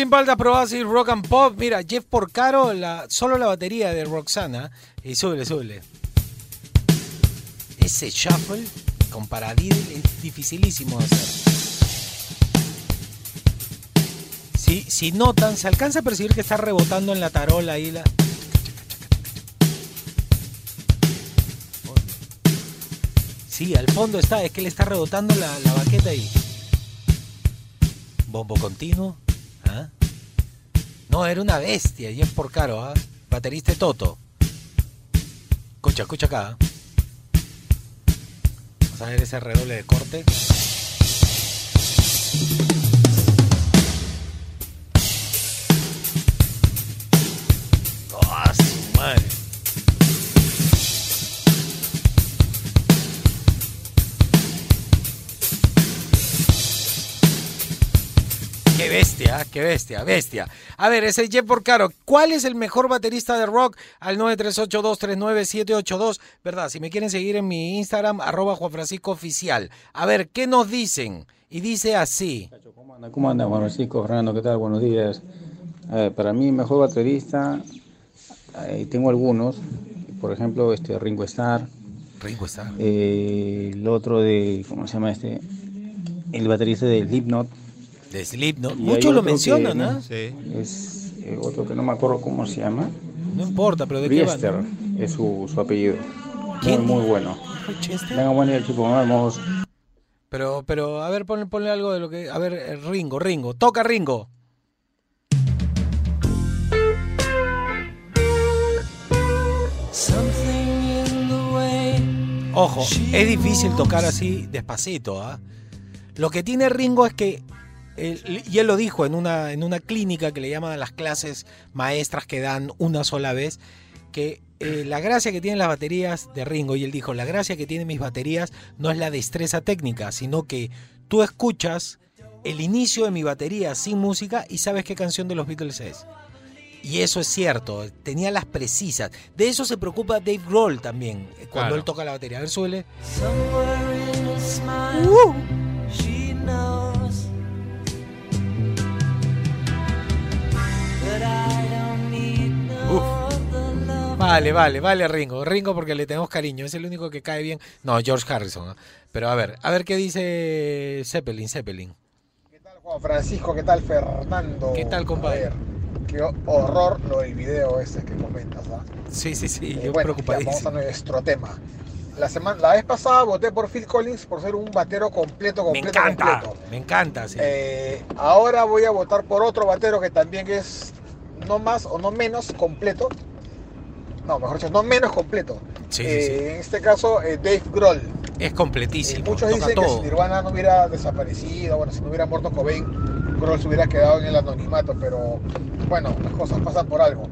A: Seguimos aquí en Sin Paltas Probadas y Rock and Pop. Mira, Jeff Porcaro, la, solo la batería de Roxana. Y súbele, súbele. Ese shuffle con es dificilísimo de hacer. Si, si notan, se alcanza a percibir que está rebotando en la tarola ahí la. Sí, al fondo está, es que le está rebotando la, la baqueta ahí. Bombo continuo. No, era una bestia, y es por caro, ¿ah? Baterista de Toto. Escucha, escucha acá. ¿ah? Vamos a ver ese redoble de corte. Bestia, qué bestia, bestia. A ver, ese Jeff Porcaro, ¿cuál es el mejor baterista de rock? Al 938239782, ¿verdad? Si me quieren seguir en mi Instagram, arroba Juan Francisco Oficial. A ver, ¿qué nos dicen? Y dice así.
N: ¿Cómo anda Juan Francisco? Fernando, ¿qué tal? Buenos días. Eh, para mí, mejor baterista, eh, tengo algunos. Por ejemplo, este Ringo Starr.
A: Ringo Starr.
N: Eh, el otro de, ¿cómo se llama este? El baterista de Slipknot.
A: De Slipknot.
N: Y hay
A: Muchos lo
N: otro que,
A: mencionan,
N: ¿no?
A: ¿ah?
N: Es eh, otro que no me acuerdo cómo se llama.
A: No importa, pero ¿de qué va?
N: Riester es su, su apellido.
A: ¿Quién?
N: Muy, muy bueno. Venga, buen día, chicos. Nos vemos.
A: Pero, pero, a ver, ponle, ponle algo de lo que. A ver, eh, Ringo, Ringo. Toca Ringo. Ojo, es difícil tocar así despacito. ¿ah? Lo que tiene Ringo es que, él- y él lo dijo en una, en una clínica que le llaman a las clases maestras que dan una sola vez, que eh, la gracia que tienen las baterías de Ringo, y él dijo, la gracia que tienen mis baterías no es la destreza técnica, sino que tú escuchas el inicio de mi batería sin música y sabes qué canción de los Beatles es. Y eso es cierto, tenía las precisas. De eso se preocupa Dave Grohl también, eh, cuando
B: Claro.
A: él toca la batería. A ver, suele.
C: Uh.
A: Vale, vale, vale, Ringo. Ringo porque le tenemos cariño, es el único que cae bien. No, George Harrison. ¿ah? Pero a ver, a ver qué dice Zeppelin, Zeppelin.
O: Juan Francisco, ¿qué tal Fernando?
A: ¿Qué tal, compadre?
O: A ver, qué horror lo del video ese que comentas, ¿ah?
A: Sí, sí, sí,
O: Eh,
A: yo
O: bueno,
A: preocupadísimo.
O: vamos a nuestro tema. La, semana, la vez pasada voté por Phil Collins por ser un batero completo,
A: Me
O: completo,
A: encanta,
O: completo.
A: me encanta, sí.
O: Eh, ahora voy a votar por otro batero que también es no más o no menos completo. No, mejor dicho, no menos completo.
A: Sí,
O: Eh,
A: sí.
O: En este caso, eh, Dave Grohl.
A: Es completísimo,
O: Muchos
A: toca
O: dicen que si Nirvana no hubiera desaparecido, bueno, si no hubiera muerto Cobain, Grohl se hubiera quedado en el anonimato, pero bueno, las cosas pasan por algo.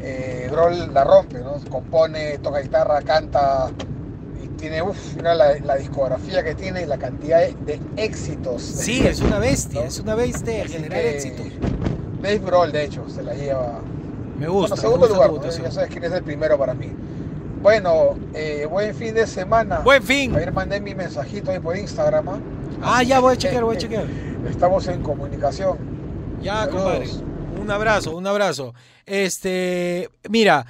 O: Eh, Grohl la rompe, ¿no? Compone, toca guitarra, canta y tiene, uff, mira la, la discografía que tiene y la cantidad de, de éxitos.
A: Sí, es una bestia, es una bestia generar éxitos.
O: Dave Grohl, de hecho, se la lleva.
A: Me gusta,
O: Bueno,
A: me
O: segundo
A: gusta
O: lugar, ya sabes quién es el primero para mí. Bueno, eh, buen fin de semana.
A: Buen fin.
O: Ayer mandé mi mensajito ahí por Instagram. ¿ah?
A: Ah, ya voy a chequear, voy a chequear.
O: Estamos en comunicación.
A: Ya,
O: Saludos.
A: compadre. Un abrazo, un abrazo. Este, mira,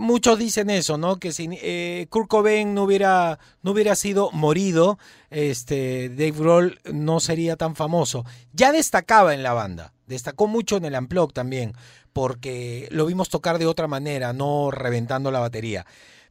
A: muchos dicen eso, ¿no? Que si eh, Kurt Cobain no hubiera, no hubiera sido morido, este, Dave Grohl no sería tan famoso. Ya destacaba en la banda, destacó mucho en el Unplugged también, porque lo vimos tocar de otra manera, no reventando la batería.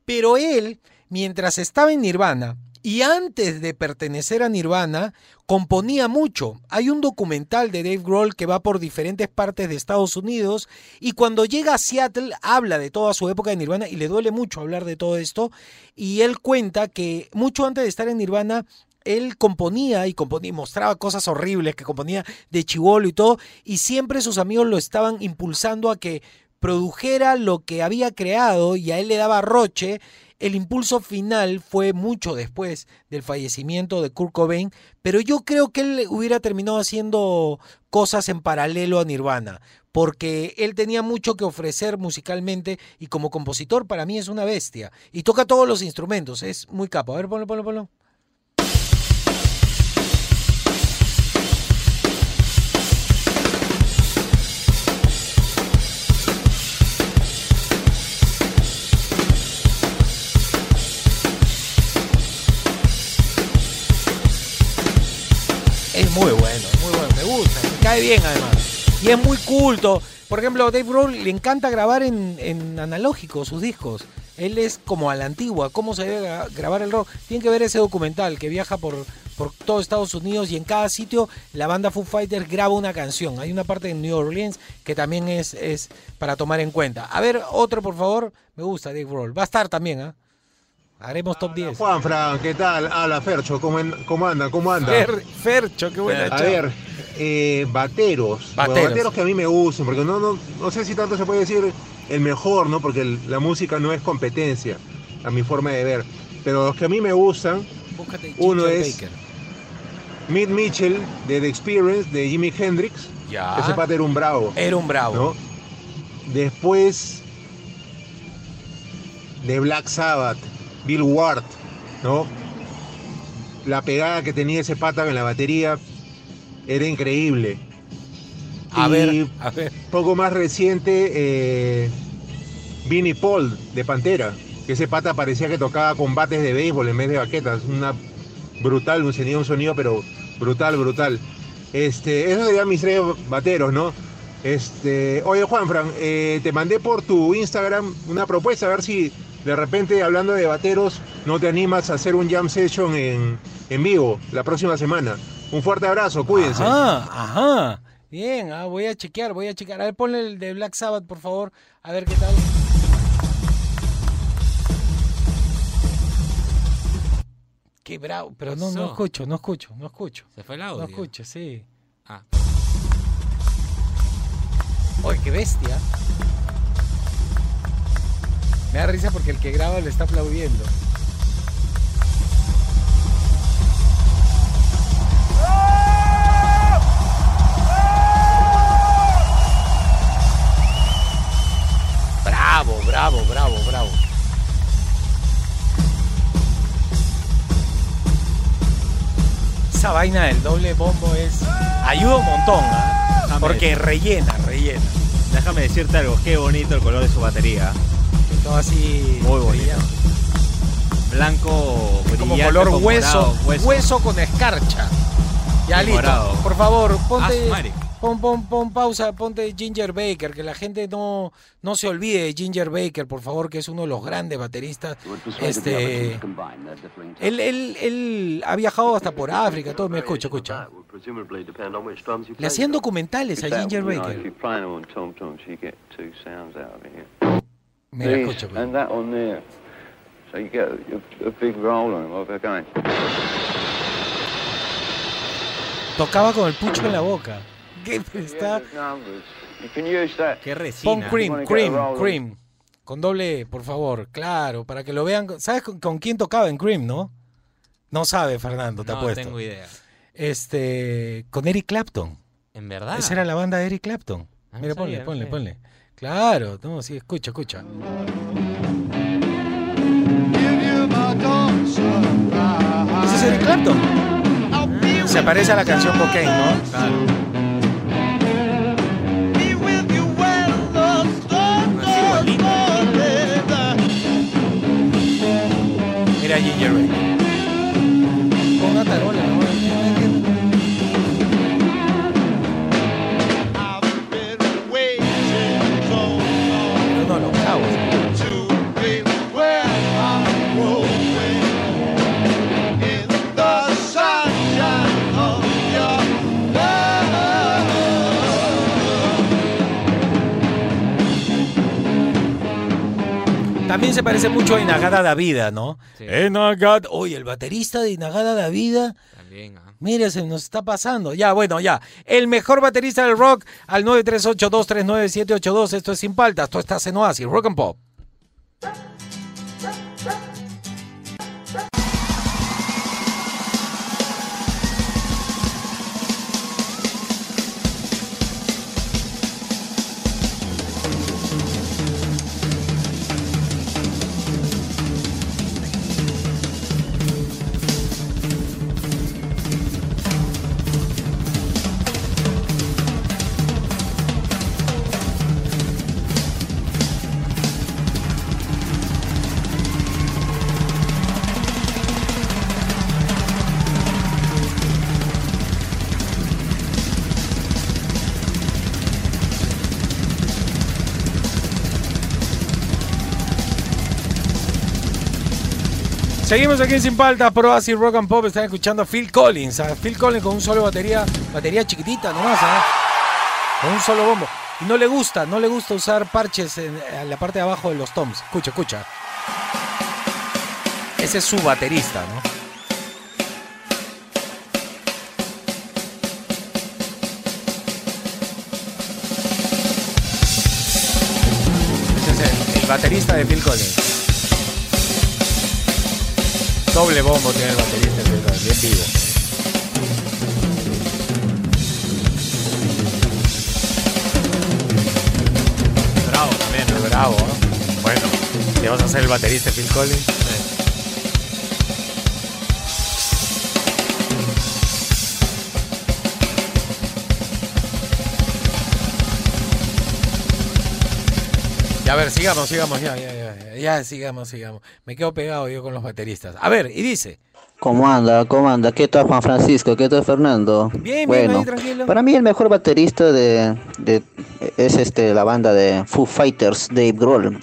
A: Pero él, mientras estaba en Nirvana y antes de pertenecer a Nirvana, componía mucho. Hay un documental de Dave Grohl que va por diferentes partes de Estados Unidos y cuando llega a Seattle habla de toda su época de Nirvana y le duele mucho hablar de todo esto y él cuenta que mucho antes de estar en Nirvana él componía y componía mostraba cosas horribles que componía de chivolo y todo y siempre sus amigos lo estaban impulsando a que produjera lo que había creado y a él le daba roche. El impulso final fue mucho después del fallecimiento de Kurt Cobain, pero yo creo que él hubiera terminado haciendo cosas en paralelo a Nirvana, porque él tenía mucho que ofrecer musicalmente y como compositor para mí es una bestia. Y toca todos los instrumentos, es muy capo. A ver, ponlo, ponlo, ponlo. Muy bueno, muy bueno, me gusta, cae bien además. Y es muy culto. Por ejemplo, Dave Grohl le encanta grabar en, en analógico sus discos. Él es como a la antigua, cómo se debe gra- grabar el rock. Tienen que ver ese documental que viaja por, por todo Estados Unidos y en cada sitio la banda Foo Fighters graba una canción. Hay una parte en New Orleans que también es, es para tomar en cuenta. A ver, otro por favor. Me gusta Dave Grohl. Va a estar también, ¿ah? Haremos top 10.
P: Juan Fran, ¿qué tal? Hola Fercho, ¿cómo, en- cómo anda? ¿Cómo anda?
A: Fer- Fercho, qué buena
P: A ver, eh, bateros. Bueno,
A: Bateros.
P: bateros que a mí me gustan, porque no, no, no sé si tanto se puede decir el mejor, ¿no? Porque el- la música no es competencia, a mi forma de ver. Pero los que a mí me gustan,
A: Búscate
P: uno es
A: Baker.
P: Mitch Mitchell de The Experience, de Jimi Hendrix.
A: Ya.
P: Ese pata era un bravo.
A: Era un bravo.
P: ¿no? Después de Black Sabbath, Bill Ward, ¿no? La pegada que tenía ese pata en la batería era increíble.
A: A
P: Y
A: ver, a ver.
P: Poco más reciente, eh, Vinnie Paul de Pantera, que ese pata parecía que tocaba combates de béisbol en vez de baquetas. Una brutal, un sonido, un sonido, pero brutal, brutal. Este, esos serían mis tres bateros, ¿no? Este, oye Juanfran, eh, te mandé por tu Instagram una propuesta, a ver si de repente hablando de bateros no te animas a hacer un jam session en, en vivo la próxima semana. Un fuerte abrazo, cuídense.
A: Ajá, ajá. Bien, ah, voy a chequear, voy a chequear. A ver, ponle el de Black Sabbath, por favor. A ver qué tal. Qué bravo, pero no, no escucho, no escucho, no escucho.
B: Se fue el
A: No
B: audio.
A: escucho, sí.
B: Ah.
A: Oye, qué bestia. Me da risa porque el que graba le está aplaudiendo. Bravo, bravo, bravo, bravo. Esa vaina del doble bombo es. Ayuda un montón, ¿ah? Porque rellena, rellena.
B: Déjame decirte algo, qué bonito el color de su batería.
A: Todo así.
B: Muy bonito.
A: brillante.
B: Blanco,
A: Como
B: brillante,
A: color
B: con
A: hueso,
B: morado,
A: hueso,
B: hueso.
A: con escarcha. Ya
B: Y
A: listo.
B: morado.
A: Por favor, ponte.
B: Ah.
A: Pon, pon, pon pausa, ponte Ginger Baker, que la gente no, no se olvide de Ginger Baker, por favor, que es uno de los grandes bateristas. Este, él, él, él ha viajado hasta por África, todo. Me escucha, escucha. Le hacían documentales a Ginger Baker. Mira, escucha. pues.
Q: And that on there. So you get a, a big roll on it while they're going.
A: Tocaba con el pucho en la boca. ¿Qué está?
Q: Numbers. You can use that.
B: Qué
A: Pon
B: resina.
A: cream, cream, cream. Con doble, por favor, claro, para que lo vean. ¿Sabes con, con quién tocaba en Cream, no? No sabe, Fernando, te
B: No
A: apuesto.
B: tengo idea.
A: Este, con Eric Clapton.
B: ¿En verdad?
A: Esa era la banda de Eric Clapton.
B: Ah, no
A: Mira, ponle,
B: sabía, no
A: ponle, ponle. Claro, no, sí, escucha, escucha. Ese es Eric Clapton. se parece a la canción Cocaine, ¿no? Claro. Mira Ginger Ray. Con una tarola, También se parece mucho a Inagada Davida, ¿no? Inagada. Oye, el baterista de Inagada Davida.
B: También, ah.
A: Mira, se nos está pasando. Ya, bueno, ya. El mejor baterista del rock al 938-239-782. Esto es Sin Paltas. Esto está en Oasis, Rock and Pop. Seguimos aquí Sin Paltas, Pro Así Rock and Pop. Están escuchando a Phil Collins. A Phil Collins con un solo batería, batería chiquitita nomás, ¿eh? Con un solo bombo. Y no le gusta, no le gusta usar parches en, la parte de abajo de los toms. Escucha, escucha. Ese es su baterista, ¿no? El baterista de Phil Collins. Doble bombo tiene el baterista Collins, bien vivo. Bravo también. Bravo, ¿no? Bueno, ¿te vas a hacer el baterista Phil Collins? A ver, sigamos, sigamos, ya, ya, ya, ya, sigamos, sigamos. Me quedo pegado yo con los bateristas. A ver, y dice.
R: ¿Cómo anda? ¿Cómo anda? ¿Qué tal Juan Francisco? ¿Qué tal Fernando?
A: Bien, bien,
R: bueno,
A: ahí,
R: para mí el mejor baterista de, de- es este la banda de Foo Fighters, Dave Grohl,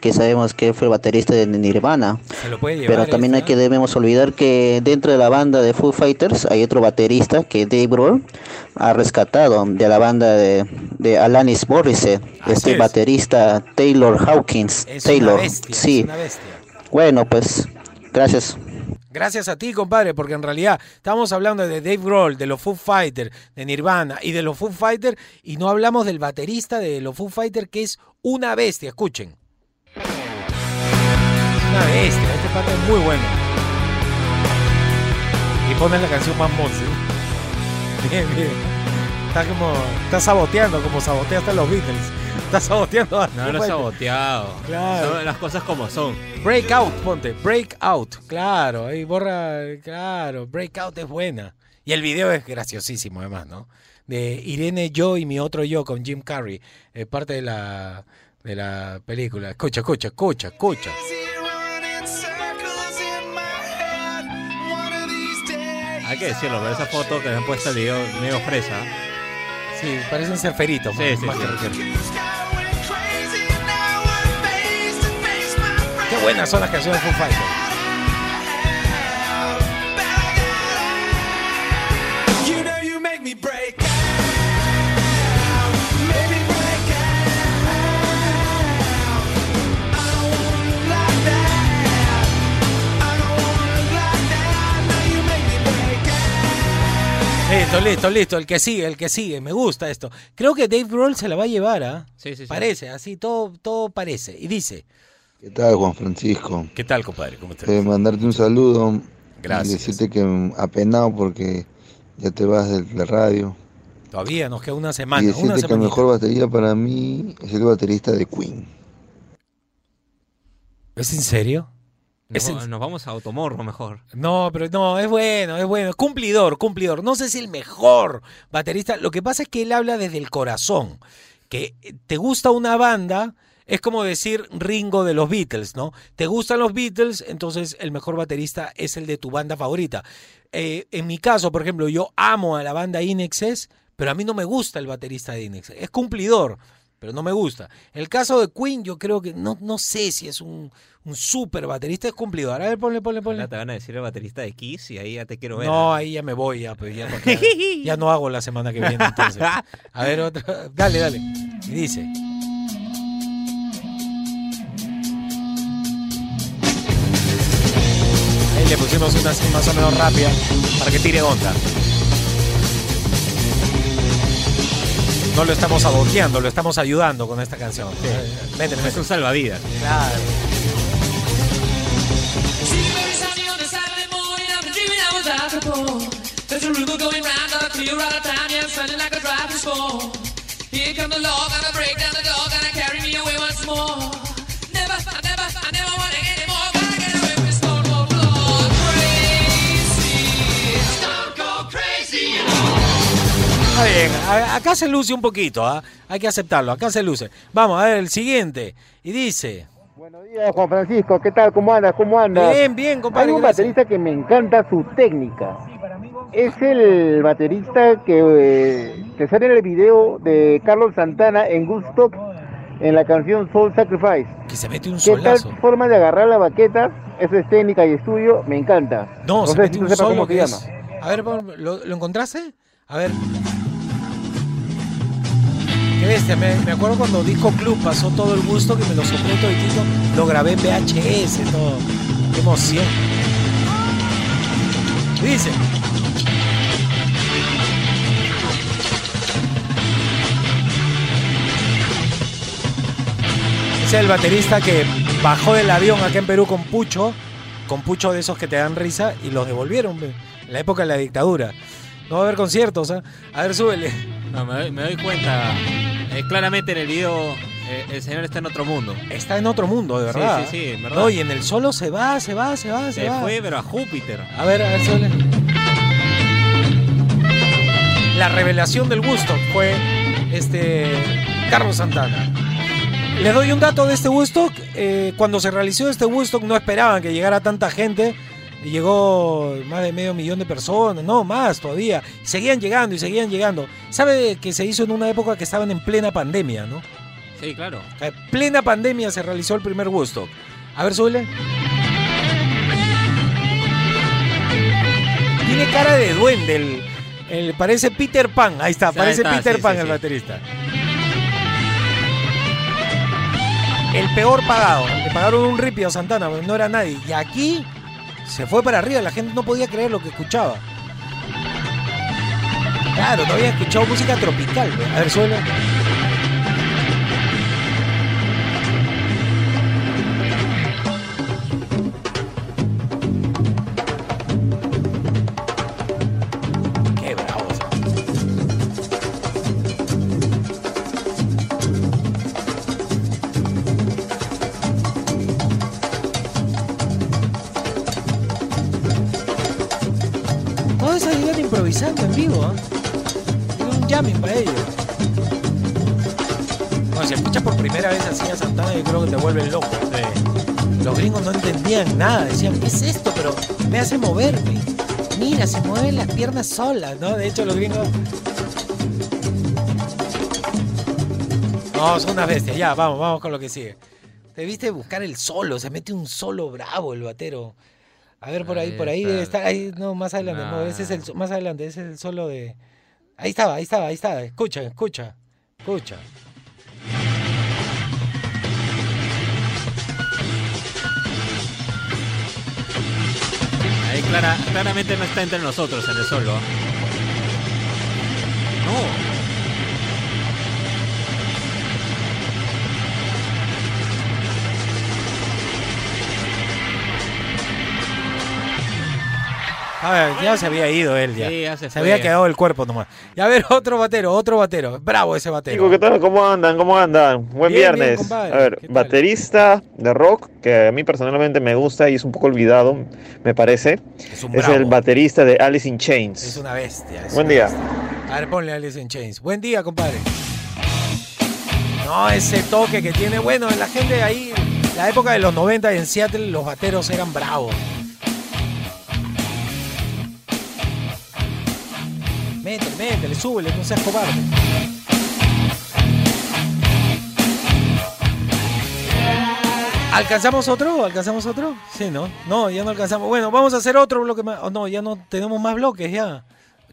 R: que sabemos que fue el baterista de Nirvana.
A: Se lo puede llevar.
R: Pero también hay que debemos olvidar que dentro de la banda de Foo Fighters hay otro baterista que Dave Grohl ha rescatado de la banda de, de Alanis Morissette, este
A: es.
R: baterista Taylor Hawkins.
A: Es
R: Taylor,
A: una bestia,
R: sí.
A: es una bestia.
R: Bueno, pues gracias.
A: Gracias a ti, compadre, porque en realidad estamos hablando de Dave Grohl, de los Foo Fighters, de Nirvana y de los Foo Fighters, y no hablamos del baterista de los Foo Fighters, que es una bestia. Escuchen. Una bestia, este pata es muy bueno. Y pones la canción más monce. Bien, bien. Está como. Está saboteando, como sabotea hasta los Beatles. Está saboteando
B: No, no he
A: Fighters.
B: saboteado.
A: Claro.
B: Son las cosas como son.
A: Breakout, ponte, Breakout, claro, ahí borra, claro, Breakout es buena. Y el video es graciosísimo además, ¿no? De Irene Yo y mi otro yo con Jim Carrey, es parte de la, de la película. Escucha, escucha, escucha, escucha.
B: Hay que decirlo, pero esa foto que le han puesto el video medio fresa.
A: Sí, parecen ser feritos.
B: Sí, sí,
A: más
B: sí.
A: que rockeros. Qué buenas son las canciones de Foo Fighters.
C: You know you make me break
A: Listo, listo, listo. El que sigue, el que sigue. Me gusta esto. Creo que Dave Grohl se la va a llevar, ¿ah?
B: Sí, sí, sí.
A: Parece, así, todo, todo parece. Y dice,
S: ¿Qué tal, Juan Francisco?
A: ¿qué tal, compadre? ¿Cómo estás?
S: Eh, mandarte un saludo
A: Gracias.
S: y decirte que apenado porque ya te vas de la radio.
A: Todavía nos queda una
S: y
A: semana,
S: decirte
A: una
S: que el
A: semana.
S: mejor batería para mí es el baterista de Queen.
A: ¿Es en serio?
B: Nos, vamos a Automorro mejor.
A: No, pero no, es bueno, es bueno. Cumplidor, cumplidor. No sé si el mejor baterista. Lo que pasa es que él habla desde el corazón. Que te gusta una banda, es como decir Ringo de los Beatles, ¿no? Te gustan los Beatles, entonces el mejor baterista es el de tu banda favorita. Eh, en mi caso, por ejemplo, yo amo a la banda Inexes, pero a mí no me gusta el baterista de Inexes. Es cumplidor, pero no me gusta. El caso de Queen, yo creo que no, no sé si es un, un super baterista, es cumplidor. A ver, ponle, ponle, ponle.
B: Ahora te van a decir el baterista de Kiss y ahí ya te quiero ver.
A: No, ahí ya me voy, ya, pues ya, ya no hago la semana que viene entonces. A ver, otra. Dale, dale. Y dice. Ahí le pusimos una así más o menos rápida para que tire onda. No lo estamos saboteando, lo estamos ayudando con esta canción. Métele,
B: Es un salvavidas.
A: Claro.
C: There's a rumor going round, got a clear out of town, yeah, sounding like a driving storm. Here come the law, gonna break down the door, gonna carry me away once more.
A: Está bien, a- acá se luce un poquito, ¿ah? hay que aceptarlo, acá se luce. Vamos a ver el siguiente. Y dice,
G: Hola, Juan Francisco, ¿qué tal? ¿Cómo andas? ¿Cómo andas?
A: Bien, bien, compadre,
G: Hay un
A: gracias.
G: baterista que me encanta su técnica. Es el baterista que, eh, que sale en el video de Carlos Santana en Woodstock en la canción Soul Sacrifice.
A: que se mete un
G: ¿Qué
A: solazo.
G: tal forma de agarrar la baqueta? Eso es técnica y estudio, me encanta.
A: No, se
G: sé
A: mete
G: si
A: un solo
G: cómo se
A: que
G: llama.
A: A ver, ¿lo, lo encontraste? A ver. Qué bestia, me, acuerdo cuando Disco Club pasó todo el gusto que me lo sopló toditito, lo grabé en VHS, todo. Qué emoción. Dice. Es el baterista que bajó del avión acá en Perú con Pucho, con Pucho de esos que te dan risa y los devolvieron en la época de la dictadura. No va a haber conciertos, ¿ah? A ver, súbele.
B: No, me doy, me doy cuenta. eh, claramente en el video eh, el señor está en otro mundo.
A: Está en otro mundo, de
B: Sí,
A: verdad.
B: sí, sí, en verdad.
A: No, y en el solo se va, se va, se va, se,
B: Se
A: va.
B: fue, pero a Júpiter.
A: A ver, a ver, súbele. La revelación del gusto fue este Carlos Santana. Les doy un dato de este Woodstock. eh, cuando se realizó este Woodstock no esperaban que llegara tanta gente. Y llegó más de medio millón de personas, no más todavía. Seguían llegando y seguían llegando. ¿Sabe que se hizo en una época que estaban en plena pandemia, no?
B: Sí, claro.
A: En plena pandemia se realizó el primer Woodstock. A ver, súbele. Tiene cara de duende. El, el- parece Peter Pan. Ahí está, parece
B: ahí está,
A: Peter
B: sí,
A: Pan
B: sí,
A: el
B: sí.
A: baterista. El peor pagado. Le pagaron un ripio a Santana, porque no era nadie. Y aquí se fue para arriba. La gente no podía creer lo que escuchaba. Claro, no había escuchado música tropical. pues. A ver, suele. Para ellos. Cuando se escucha por primera vez así a Santana, yo creo que te vuelven loco. Los gringos no entendían nada, decían, ¿qué es esto? Pero me hace moverme. Mira, se mueven las piernas solas, ¿no? De hecho, los gringos. No, son unas bestias. Ya, vamos, vamos con lo que sigue. Debiste buscar el solo, se mete un solo bravo el batero. A ver, por ahí,
B: Ahí
A: por ahí
B: está.
A: debe estar. Ahí, no, más adelante. No, ese es el, más adelante, ese es el solo de. Ahí estaba, ahí estaba, ahí estaba. Escucha, escucha, escucha.
B: Ahí clara, claramente no está entre nosotros el solo. No.
A: A ver, ya se había ido él ya.
B: Sí, ya se
A: había quedado el cuerpo nomás. Y a ver, otro batero, otro batero. Bravo ese batero.
T: Chicos, ¿qué tal? ¿Cómo andan? ¿Cómo andan? Buen
A: Bien,
T: viernes. a ver, baterista de rock, que a mí personalmente me gusta y es un poco olvidado, me parece.
A: Es un
T: Es
A: bravo.
T: el baterista de Alice in Chains.
A: Es una bestia. es
T: Buen
A: una
T: día.
A: bestia. A ver, ponle Alice in Chains. Buen día, compadre. No, ese toque que tiene. Bueno, la gente ahí, la época de los 90 en Seattle, los bateros eran bravos. Métele, métele, súbele, no seas cobarde. ¿Alcanzamos otro? ¿Alcanzamos otro? Sí, ¿no? No, ya no alcanzamos. Bueno, vamos a hacer otro bloque más. Oh, no, ya no tenemos más bloques ya.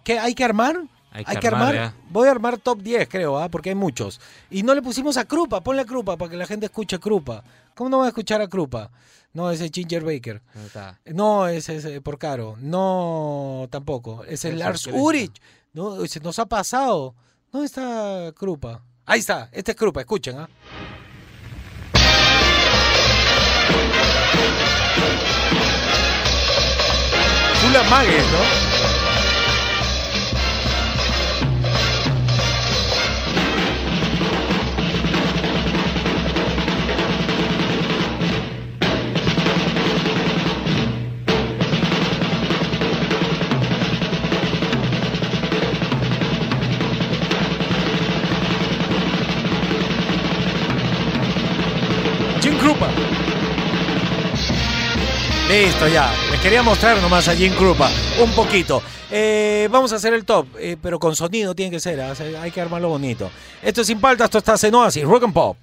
A: ¿Qué? ¿Hay que armar?
B: Hay
A: Hay
B: que armar.
A: Voy a armar top 10, creo, ¿ah? porque hay muchos. Y no le pusimos a Krupa. Ponle a Krupa para que la gente escuche Krupa. ¿Cómo no va a escuchar a Krupa? No, ese es Ginger Baker. No, ese es eh, por caro. No, tampoco. Ese es Lars Ulrich. No, se nos ha pasado. ¿Dónde está Krupa? Ahí está. Este es Krupa. Escuchen, ¿ah? Fula Magues, ¿no? Listo, ya. Les quería mostrar nomás a Jim Krupa. Un poquito. Eh, vamos a hacer el top, eh, pero con sonido tiene que ser. Hay que armarlo bonito. Esto es Sin Paltas, esto está en Oasis, Rock and Pop.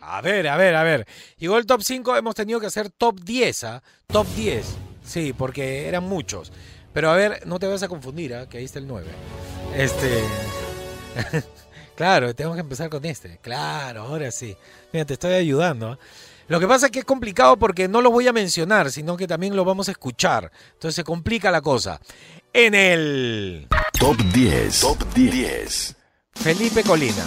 A: A ver, a ver, a ver. Llegó el top 5, hemos tenido que hacer top 10, ¿ah? Top 10. Sí, porque eran muchos. Pero a ver, no te vas a confundir, ¿ah? Que ahí está el 9. Este. claro, tengo que empezar con este. Claro, ahora sí. Mira, te estoy ayudando. ¿ah? Lo que pasa es que es complicado porque no lo voy a mencionar, sino que también lo vamos a escuchar. Entonces se complica la cosa. En el
H: Top 10. Top 10.
A: Felipe Colina.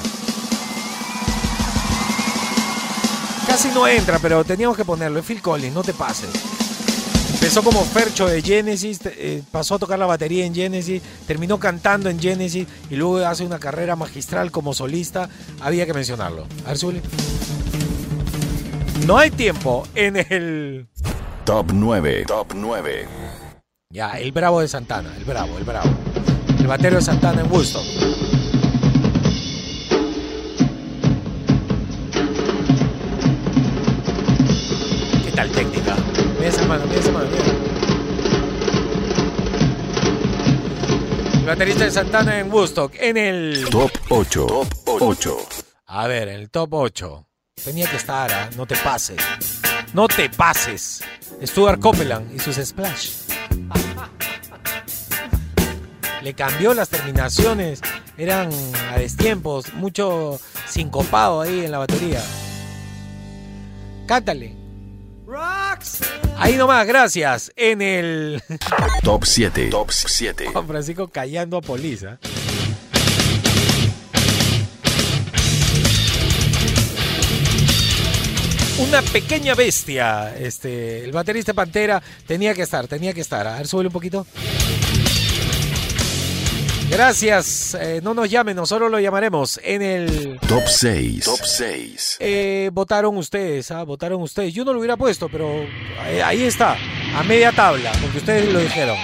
A: Casi no entra, pero teníamos que ponerlo. Es Phil Collins, no te pases. Empezó como Fercho de Genesis, eh, pasó a tocar la batería en Genesis, terminó cantando en Genesis y luego hace una carrera magistral como solista. Había que mencionarlo. A ver, súbele. No hay tiempo en el.
H: Top 9. Top 9.
A: Ya, el bravo de Santana, el bravo, el bravo. El batero de Santana en Woodstock. ¿Qué tal técnica? Mira esa mano, mira esa mano, mira. El baterista de Santana en Woodstock, en el...
H: Top 8. Top 8.
A: A ver, en el top 8. Tenía que estar, ¿ah? no te pases. No te pases. Stuart Copeland y sus Splash. Le cambió las terminaciones. Eran a destiempos. Mucho sincopado ahí en la batería. Cántale. Ahí nomás, gracias. En el.
H: Top 7. Top 7.
A: Juan Francisco callando a Polisa. Una pequeña bestia. Este, el baterista Pantera tenía que estar, tenía que estar. A ver, súbele un poquito. Gracias. eh, no nos llamen, nosotros lo llamaremos en el.
H: Top 6. Top 6.
A: Eh, votaron ustedes, ¿ah? Votaron ustedes. Yo no lo hubiera puesto, pero eh, ahí está, a media tabla, porque ustedes lo dijeron.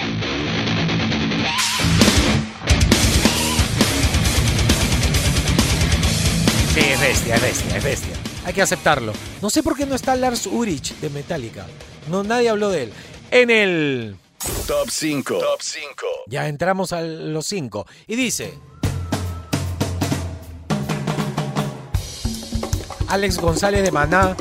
A: Sí, es bestia, es bestia, es bestia. Hay que aceptarlo. No sé por qué no está Lars Ulrich de Metallica. No, nadie habló de él. En el...
H: Top 5. Top 5.
A: Ya entramos a los cinco. Y dice... Alex González de Maná,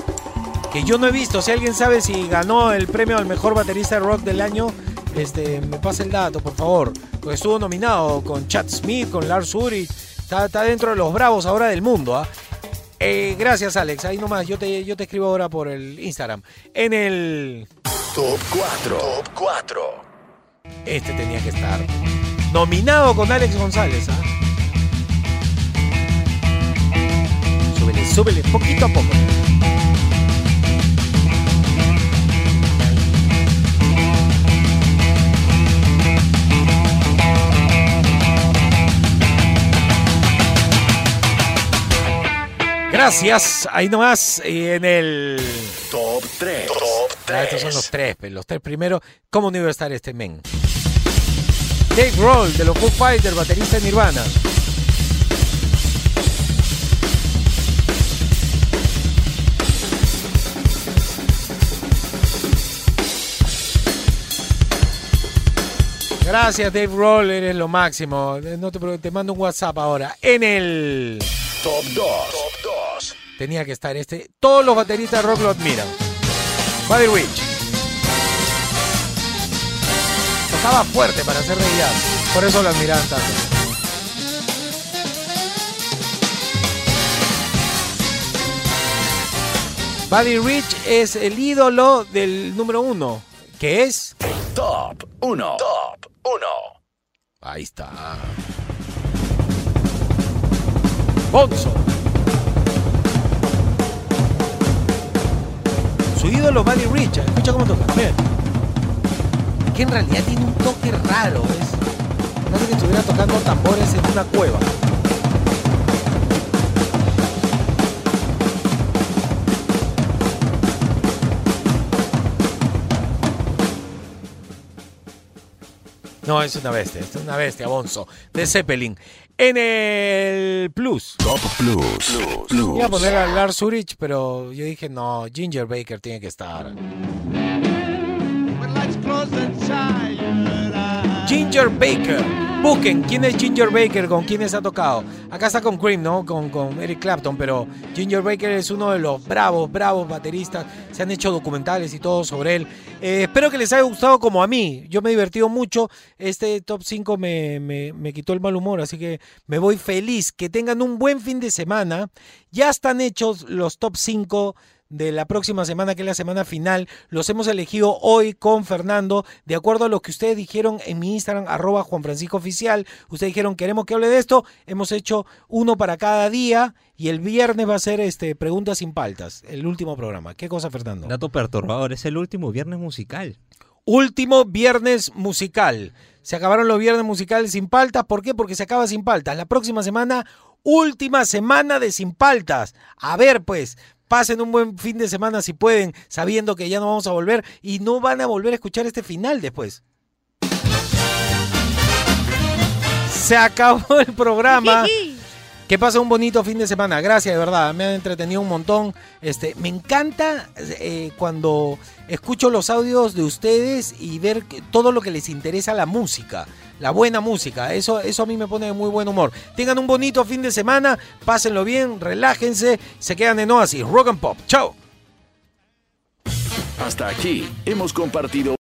A: que yo no he visto. Si alguien sabe si ganó el premio al mejor baterista de rock del año, este, me pasa el dato, por favor. Porque estuvo nominado con Chad Smith, con Lars Ulrich. Está, está dentro de los bravos ahora del mundo. ¿ah? Eh, gracias, Alex. Ahí nomás, yo te, yo te escribo ahora por el Instagram. En el...
H: Top 4. Top 4.
A: Este tenía que estar nominado con Alex González. ¿eh? Súbele, súbele, poquito a poco. Gracias, ahí nomás, y en el
H: Top 3.
A: Top Ah, estos son los tres, pe, los tres primeros. ¿Cómo no iba a estar este men? Dave Grohl de los Foo Fighters, baterista de Nirvana. Gracias Dave Grohl, eres lo máximo. No te, preocupes, te mando un WhatsApp ahora. En el
H: Top 2. Top 2.
A: tenía que estar este. Todos los bateristas de rock lo admiran. Buddy Rich. Tocaba fuerte para hacer de jazz. Por eso lo admiraban tanto. Buddy Rich es el ídolo del número uno, que es
H: Top 1. Top 1.
A: Ahí está. Bonzo. Su ídolo Buddy Rich. Escucha cómo toca. Mira. Que en realidad tiene un toque raro. Es. Parece que estuviera tocando tambores en una cueva. No, es una bestia, es una bestia, Bonzo. De Zeppelin. En el Plus.
H: Top Plus. Plus.
A: Iba a poner a Lars Ulrich, pero yo dije, no, Ginger Baker tiene que estar. Ginger Baker. Busquen quién es Ginger Baker, con quiénes ha tocado. Acá está con Cream, ¿no? Con, con Eric Clapton, pero Ginger Baker es uno de los bravos, bravos bateristas. Se han hecho documentales y todo sobre él. Eh, espero que les haya gustado como a mí. Yo me he divertido mucho. Este top 5 me, me- me quitó el mal humor, así que me voy feliz. Que tengan un buen fin de semana. Ya están hechos los top 5 de la próxima semana, que es la semana final. Los hemos elegido hoy con Fernando, de acuerdo a lo que ustedes dijeron en mi Instagram, arroba Juan Francisco Oficial. Ustedes dijeron, queremos que hable de esto. Hemos hecho uno para cada día y el viernes va a ser este preguntas sin paltas, el último programa. ¿Qué cosa, Fernando?
B: Dato perturbador, es el último viernes musical.
A: Último viernes musical. Se acabaron los viernes musicales sin paltas. ¿Por qué? Porque se acaba sin paltas. La próxima semana, última semana de sin paltas. A ver, pues, pasen un buen fin de semana si pueden, sabiendo que ya no vamos a volver y no van a volver a escuchar este final después. Se acabó el programa. Que pasen un bonito fin de semana. Gracias, de verdad. Me han entretenido un montón. Este, me encanta eh, cuando escucho los audios de ustedes y ver todo lo que les interesa la música. La buena música. Eso, eso a mí me pone de muy buen humor. Tengan un bonito fin de semana. Pásenlo bien. Relájense. Se quedan en Oasis. Rock and Pop. Chao.
H: Hasta aquí hemos compartido.